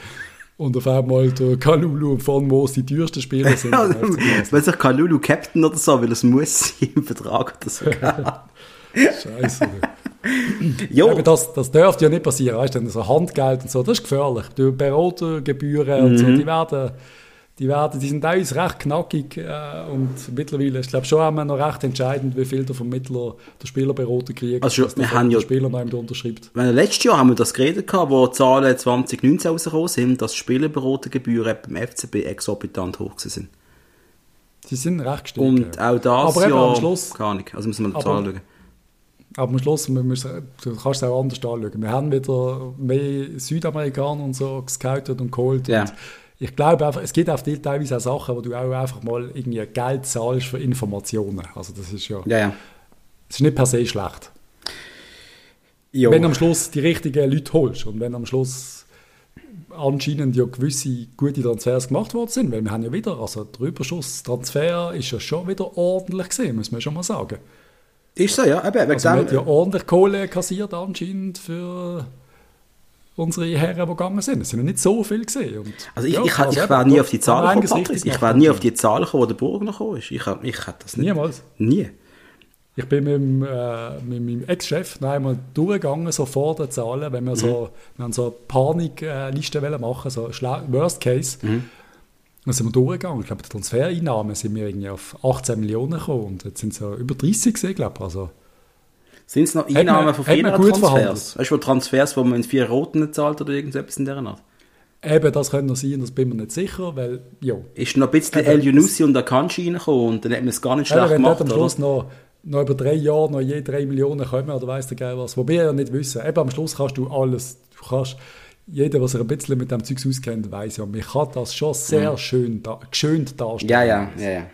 und auf einmal der Kalulu und Von Moos die teuersten Spieler sind. Weiß ich, Kalulu Captain oder so, weil es muss (laughs) im Vertrag oder so. Scheiße. (laughs) jo. Aber das, das dürfte ja nicht passieren, weißt du, so Handgeld und so, das ist gefährlich. Die Beratergebühren mhm. und so, mhm. die werden die, werden, die sind teilweise recht knackig äh, und mittlerweile ist glaube schon noch recht entscheidend, wie viel der Vermittler der Spielerberater kriegt, also, dass wir haben der ja, Spieler noch unterschreibt. Letztes Jahr haben wir das geredet, gehabt, wo die Zahlen 2019 rausgekommen sind, dass Spielerberatergebühren beim FCB exorbitant hoch sind. Sie sind recht gestiegen. Und auch das aber Jahr, am Schluss, keine Ahnung, also müssen wir die Zahlen schauen. Aber am Schluss, wir müssen, du kannst es auch anders anschauen. Wir haben wieder mehr Südamerikaner und so gescoutet und geholt. Ja. Und ich glaube einfach, es gibt auch teilweise auch Sachen, wo du auch einfach mal irgendwie Geld zahlst für Informationen. Also das ist ja, ja, ja. Das ist nicht per se schlecht. Jo. Wenn am Schluss die richtigen Leute holst und wenn am Schluss anscheinend ja gewisse gute Transfers gemacht worden sind, weil wir haben ja wieder, also der Überschusstransfer ist ja schon wieder ordentlich gesehen, muss man schon mal sagen. Ist so, ja. Eben, also man hat ja ordentlich Kohle kassiert anscheinend für unsere Herren, die gegangen sind. Es sind ja nicht so viele gesehen. Und, also ich, ja, ich, also ich, ich wäre nie auf die Zahl gekommen, Ich wäre nie auf die Zahl gekommen, wo der Burg noch gekommen ist. Ich, ich hätte das nicht. Niemals? Nie. Ich bin mit, dem, äh, mit meinem Ex-Chef einmal durchgegangen, so vor den Zahlen, wenn wir mhm. so, wir haben so eine Panikliste äh, machen, so Worst Case. Mhm. Dann sind wir durchgegangen. Ich glaube, die Transfereinnahmen sind wir irgendwie auf 18 Millionen gekommen und jetzt sind es ja über 30 gesehen, glaube ich. Also, sind es noch Einnahmen von vielen Transfers? Weißt du, Transfers, wo man in vier Roten zahlt oder irgendetwas in der Art? Eben, das könnte noch sein, das bin mir nicht sicher, weil, ja. Ist noch ein bisschen El Yunusi und Akanji reingekommen und dann hat man es gar nicht schlecht eben, gemacht, am Schluss noch, noch über drei Jahre noch je drei Millionen kommen oder weiss der Geil was, wobei wir ja nicht wissen. Eben, am Schluss kannst du alles, du kannst, jeder, der sich ein bisschen mit dem Zeug auskennt, weiß ja, man kann das schon sehr mhm. schön da, geschönt darstellen. Ja, ja, ja, ja.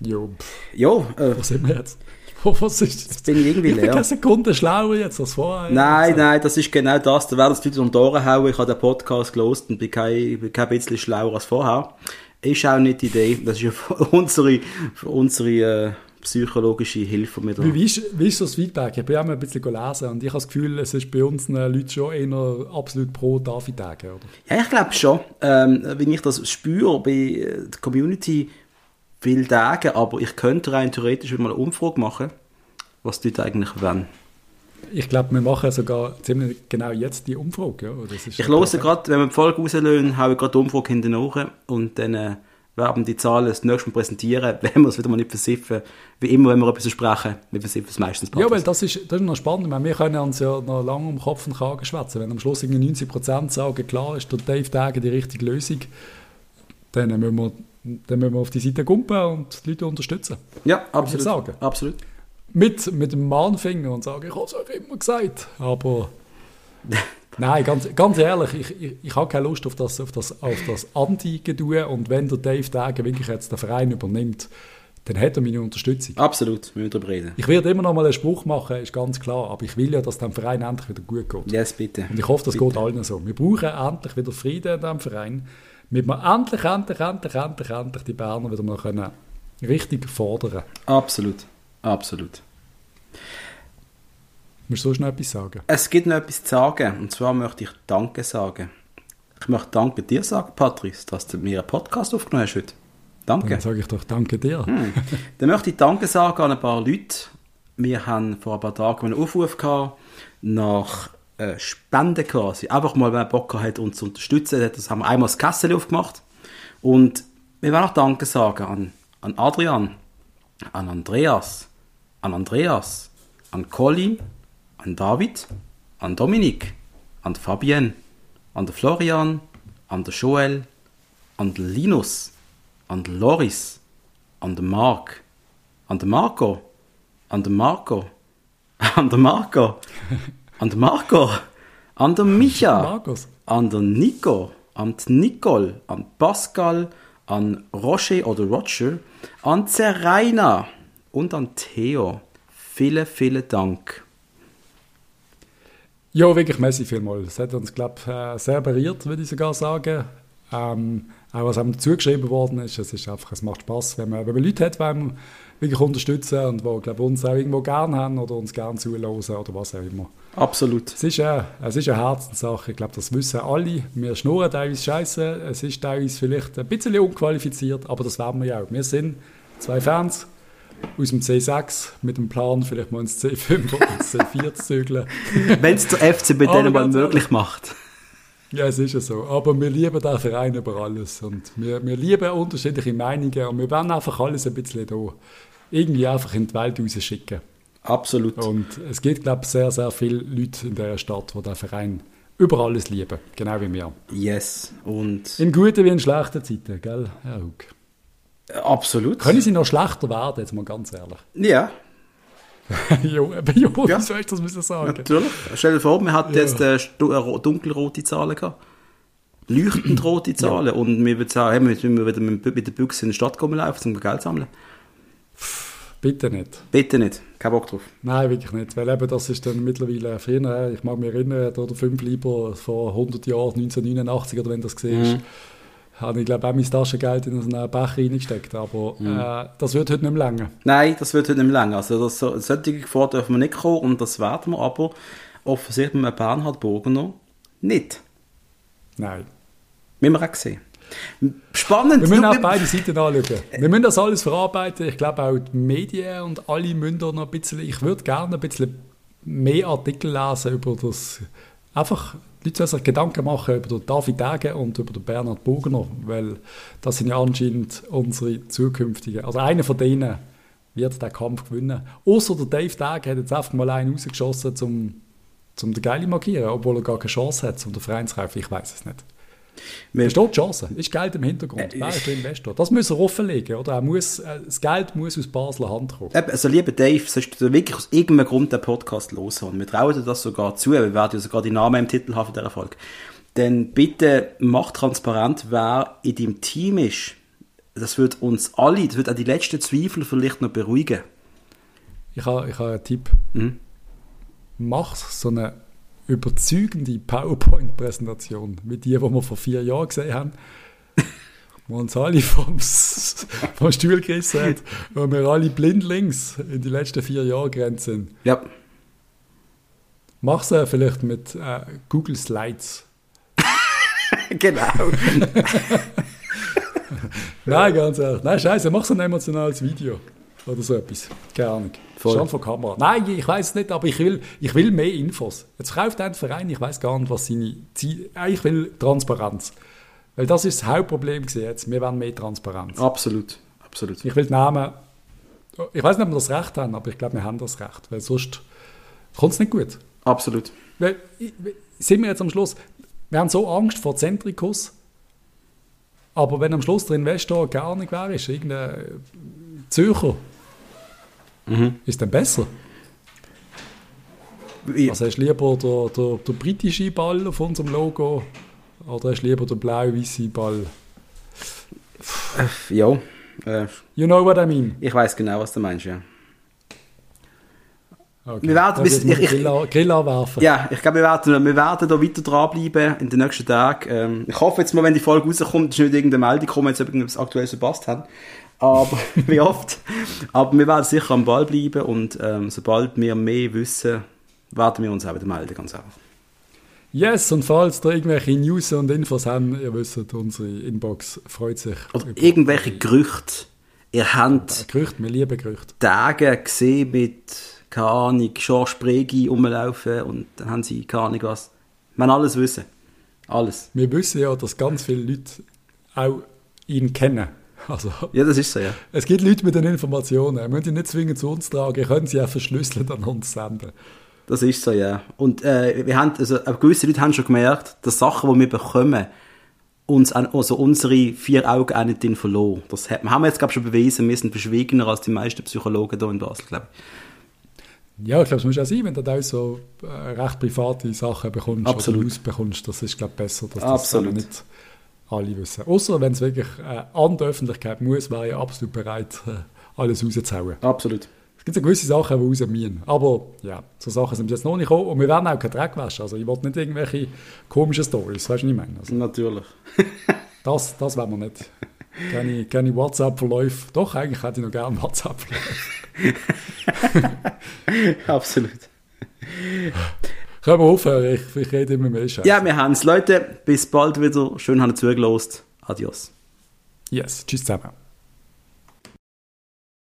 Jo. Jo. Äh, Was sind wir jetzt? (laughs) Was ist Jetzt bin ich irgendwie leer. Ich bin keine Sekunde schlauer jetzt als vorher. Nein, nein, das ist genau das. Da werden die Leute um die Ohren hauen. Ich habe den Podcast gelost und bin kein, kein bisschen schlauer als vorher. Ist auch nicht die Idee. Das ist ja (laughs) unsere, unsere äh, psychologische Hilfe mit wie, wie, ist, wie ist das Feedback? Ich bin auch mal ein bisschen gelesen und ich habe das Gefühl, es ist bei uns Leuten schon eher absolut pro David oder? Ja, ich glaube schon. Ähm, wenn ich das spüre bei der Community, viele Tage, aber ich könnte rein theoretisch mal eine Umfrage machen, was die eigentlich wollen. Ich glaube, wir machen sogar ziemlich genau jetzt die Umfrage. Ja? ich höre gerade, wenn wir die Folge rauslösen, haue ich gerade die Umfrage hinten nach und dann äh, werden die Zahlen das nächste Mal präsentieren, (laughs) wenn wir es wieder mal nicht versiffen. Wie immer, wenn wir etwas versprechen, wir versiffen es meistens. Ja, weil das ist, das ist noch spannend. Meine, wir können uns ja noch lange um Kopf und Kragen schwätzen. Wenn am Schluss 90% sagen, klar ist der Dave Dage die richtige Lösung, dann müssen wir, dann müssen wir auf die Seite kumpen und die Leute unterstützen. Ja, absolut. Sagen. absolut. Mit, mit dem Mahnfinger und sagen, ich habe es euch immer gesagt. Aber (laughs) Nein, ganz, ganz ehrlich, ich, ich, ich habe keine Lust auf das, auf das, auf das Anti-Gedue und wenn der Dave Dage wirklich jetzt den Verein übernimmt, dann hat er meine Unterstützung. Absolut, wir darüber reden. Ich werde immer noch mal einen Spruch machen, ist ganz klar, aber ich will ja, dass dem Verein endlich wieder gut geht. Yes, bitte. Und ich hoffe, das bitte. geht allen so. Wir brauchen endlich wieder Frieden in diesem Verein, damit wir endlich, endlich, endlich, endlich, endlich die Berner wieder mal können richtig fordern Absolut, absolut. Musst du so schnell etwas sagen? Es gibt noch etwas zu sagen. Und zwar möchte ich Danke sagen. Ich möchte Danke dir sagen, Patrice, dass du mir einen Podcast aufgenommen hast heute. Danke. Dann sage ich doch Danke dir. Hm. Dann möchte ich Danke sagen an ein paar Leute. Wir haben vor ein paar Tagen einen Aufruf gehabt nach äh, Spenden quasi. Einfach mal, wer Bock hat, uns zu unterstützen. Das haben wir einmal das Kessel aufgemacht. Und wir wollen auch Danke sagen an, an Adrian, an Andreas, an Andreas, an Colin, an David, an Dominik, an Fabienne, an Florian, an Joel, an Linus, an Loris, an der Marc, an Marco, an Marco, (laughs) an Marco, an der Marco, an der Micha, Markus. an der Nico, an die Nicole, an Pascal, an Roger oder Roger, an Zeraina und an Theo. Vielen, vielen Dank. Ja, wirklich, merci vielmals. Es hat uns, glaube ich, sehr berührt, würde ich sogar sagen. Ähm, auch was einem zugeschrieben worden ist, es, ist einfach, es macht Spaß, wenn man, wenn man Leute hat, die einem wirklich unterstützen und die glaub, uns auch irgendwo gerne haben oder uns gerne zuhören oder was auch immer. Absolut. Es ist, äh, es ist eine Herzenssache, ich glaube, das wissen alle. Wir schnurren teilweise scheiße, es ist teilweise vielleicht ein bisschen unqualifiziert, aber das werden wir ja auch. Wir sind zwei Fans aus dem C6 mit dem Plan, vielleicht mal ins C5 oder (laughs) ins C4 zu zügeln. Wenn es der FC bei (laughs) denen mal möglich macht. Ja, es ist ja so. Aber wir lieben den Verein über alles. Und wir, wir lieben unterschiedliche Meinungen und wir wollen einfach alles ein bisschen da irgendwie einfach in die Welt rausschicken. Absolut. Und es gibt, glaube ich, sehr, sehr viele Leute in dieser Stadt, die den Verein über alles lieben. Genau wie wir. Yes. Und in guten wie in schlechten Zeiten, gell, Herr Hug? Absolut. Können sie noch schlechter werden, jetzt mal ganz ehrlich? (laughs) Ja. jo, aber jo, ja. wie soll ich das müssen sagen? Natürlich. Stell dir vor, wir hatten ja. jetzt äh, dunkelrote Zahlen gehabt. Leuchtend rote Zahlen. Ja. Und wir würden sagen, hey, wir müssen wieder mit der Büchse in die Stadt kommen laufen, um Geld zu sammeln. Bitte nicht. Bitte nicht. Kein Bock drauf. Nein, wirklich nicht. Weil eben das ist dann mittlerweile früher, ich mag mich erinnern, oder fünf lieber vor 100 Jahren, 1989 oder wenn das gesehen ist, mhm. habe ich glaube auch mein Taschengeld in so einen Becher reingesteckt. Aber mhm. äh, das wird heute nicht mehr länger. Nein, das wird heute nicht mehr länger. Also das, solche Gefahr dürfen wir nicht kommen und das werden wir aber offensichtlich mit Bernhard Burgener nicht. Nein. Wie wir auch gesehen. Spannend. Wir müssen auch beide Seiten anschauen. Wir müssen das alles verarbeiten. Ich glaube auch die Medien und alle müssen noch ein bisschen, ich würde gerne ein bisschen mehr Artikel lesen über das, einfach die Leute sollen sich Gedanken machen über den David Degen und über den Bernhard Bogner, weil das sind ja anscheinend unsere zukünftigen, also einer von denen wird den Kampf gewinnen. Außer der Dave Degen hat jetzt einfach mal einen rausgeschossen, um, um den Geile markieren, obwohl er gar keine Chance hat, um den Verein zu kaufen. Ich weiß es nicht. Wir Versteht die Chance? Ist Geld im Hintergrund? Äh, Wer ist der Investor? Das muss er offenlegen, oder? Er muss, äh, das Geld muss aus Basler Hand kommen. Also, lieber Dave, sollst du wirklich aus irgendeinem Grund den Podcast loshören. Wir trauen dir das sogar zu. Wir werden ja sogar die Namen im Titel haben von dieser Folge. Dann bitte mach transparent, wer in deinem Team ist. Das wird uns alle, das wird auch die letzten Zweifel vielleicht noch beruhigen. Ich habe ich ha einen Tipp. Mhm. Mach so eine überzeugende PowerPoint-Präsentation, wie die, die wir vor vier Jahren gesehen haben, wo uns alle vom, vom Stuhl gerissen hat, wo wir alle blindlings in die letzten vier Jahre gerannt sind. Ja. Mach es vielleicht mit äh, Google Slides. (laughs) genau. (laughs) Nein, ganz ehrlich. Nein, scheiße, mach so ein emotionales Video. Oder so etwas. Keine Ahnung. Voll. Schon von Kamera. Nein, ich weiß es nicht, aber ich will, ich will mehr Infos. Jetzt kauft ein Verein, ich weiß gar nicht, was seine Ziele. Ich will Transparenz. Weil das ist das Hauptproblem jetzt. Wir wollen mehr Transparenz. Absolut, absolut. Ich will die Namen, ich weiß nicht, ob wir das Recht haben, aber ich glaube, wir haben das Recht, weil sonst kommt es nicht gut. Absolut. Weil, sind wir jetzt am Schluss, wir haben so Angst vor Zentrikus, aber wenn am Schluss der Investor gar nicht wäre, ist irgendein Zürcher, ist dann besser. Ich, Also hast du lieber der, der, der britische Ball auf unserem Logo oder hast du lieber den blau-weißen Ball? ja, äh, You know what I mean? ich weiß genau, was du meinst, ja. Okay. Wir werden bis- ich- den Grill, Grill anwerfen. Ja, ich glaube, wir werden, wir werden da weiter dranbleiben in den nächsten Tagen. Ähm, ich hoffe jetzt mal, wenn die Folge rauskommt, ist nicht irgendeine Meldung gekommen, jetzt ob irgendwas aktuelles verpasst haben. Aber, (laughs) wie oft. Aber wir werden sicher am Ball bleiben und ähm, sobald wir mehr wissen, werden wir uns auch wieder melden, ganz einfach. Yes, und falls da irgendwelche News und Infos haben, ihr wisst, unsere Inbox freut sich. Oder irgendwelche Gerüchte. Ihr habt Gerüchte, wir lieben Gerüchte. Tage gesehen mit, keine Ahnung, George Pregi rumlaufen und dann haben sie, keine Ahnung was. Man alles wissen. Alles. Wir wissen ja, dass ganz viele Leute auch ihn kennen. (laughs) Also, Ja, das ist so, ja. es gibt Leute mit den Informationen. Wir müssen die nicht zwingend zu uns tragen, ihr könnt sie auch verschlüsselt an uns senden. Das ist so, ja. Und äh, wir haben, also gewisse Leute haben schon gemerkt, dass Sachen, die wir bekommen, uns an, also unsere vier Augen auch nicht verloren. Das hat, haben wir jetzt, glaube ich, schon bewiesen. Wir sind verschwiegener als die meisten Psychologen hier in Basel, glaube ich. Ja, ich glaube, es muss auch sein, wenn du da so äh, recht private Sachen bekommst Absolut. oder bekommst. Das ist, glaube ich, besser, dass das Absolut. eben nicht alle wissen. Außer wenn es wirklich äh, an die Öffentlichkeit muss, wäre ich absolut bereit, äh, alles rauszuhauen. Absolut. Es gibt so gewisse Sachen, die raus müssen. Aber ja, so Sachen sind bis jetzt noch nicht gekommen. Und wir werden auch keinen Dreck waschen. Also ich wollte nicht irgendwelche komischen Stories, weißt du, was ich meine? Also, Natürlich. (laughs) das, das wollen wir nicht. Keine, keine WhatsApp-Verläufe. Doch, eigentlich hätte ich noch gerne WhatsApp-Verläufe. (laughs) Absolut. Können wir aufhören? Ich, ich rede immer mehr Scheiße. Ja, wir haben es. Leute, bis bald wieder. Schön, haben ihr zugelost. Adios. Yes, tschüss zusammen.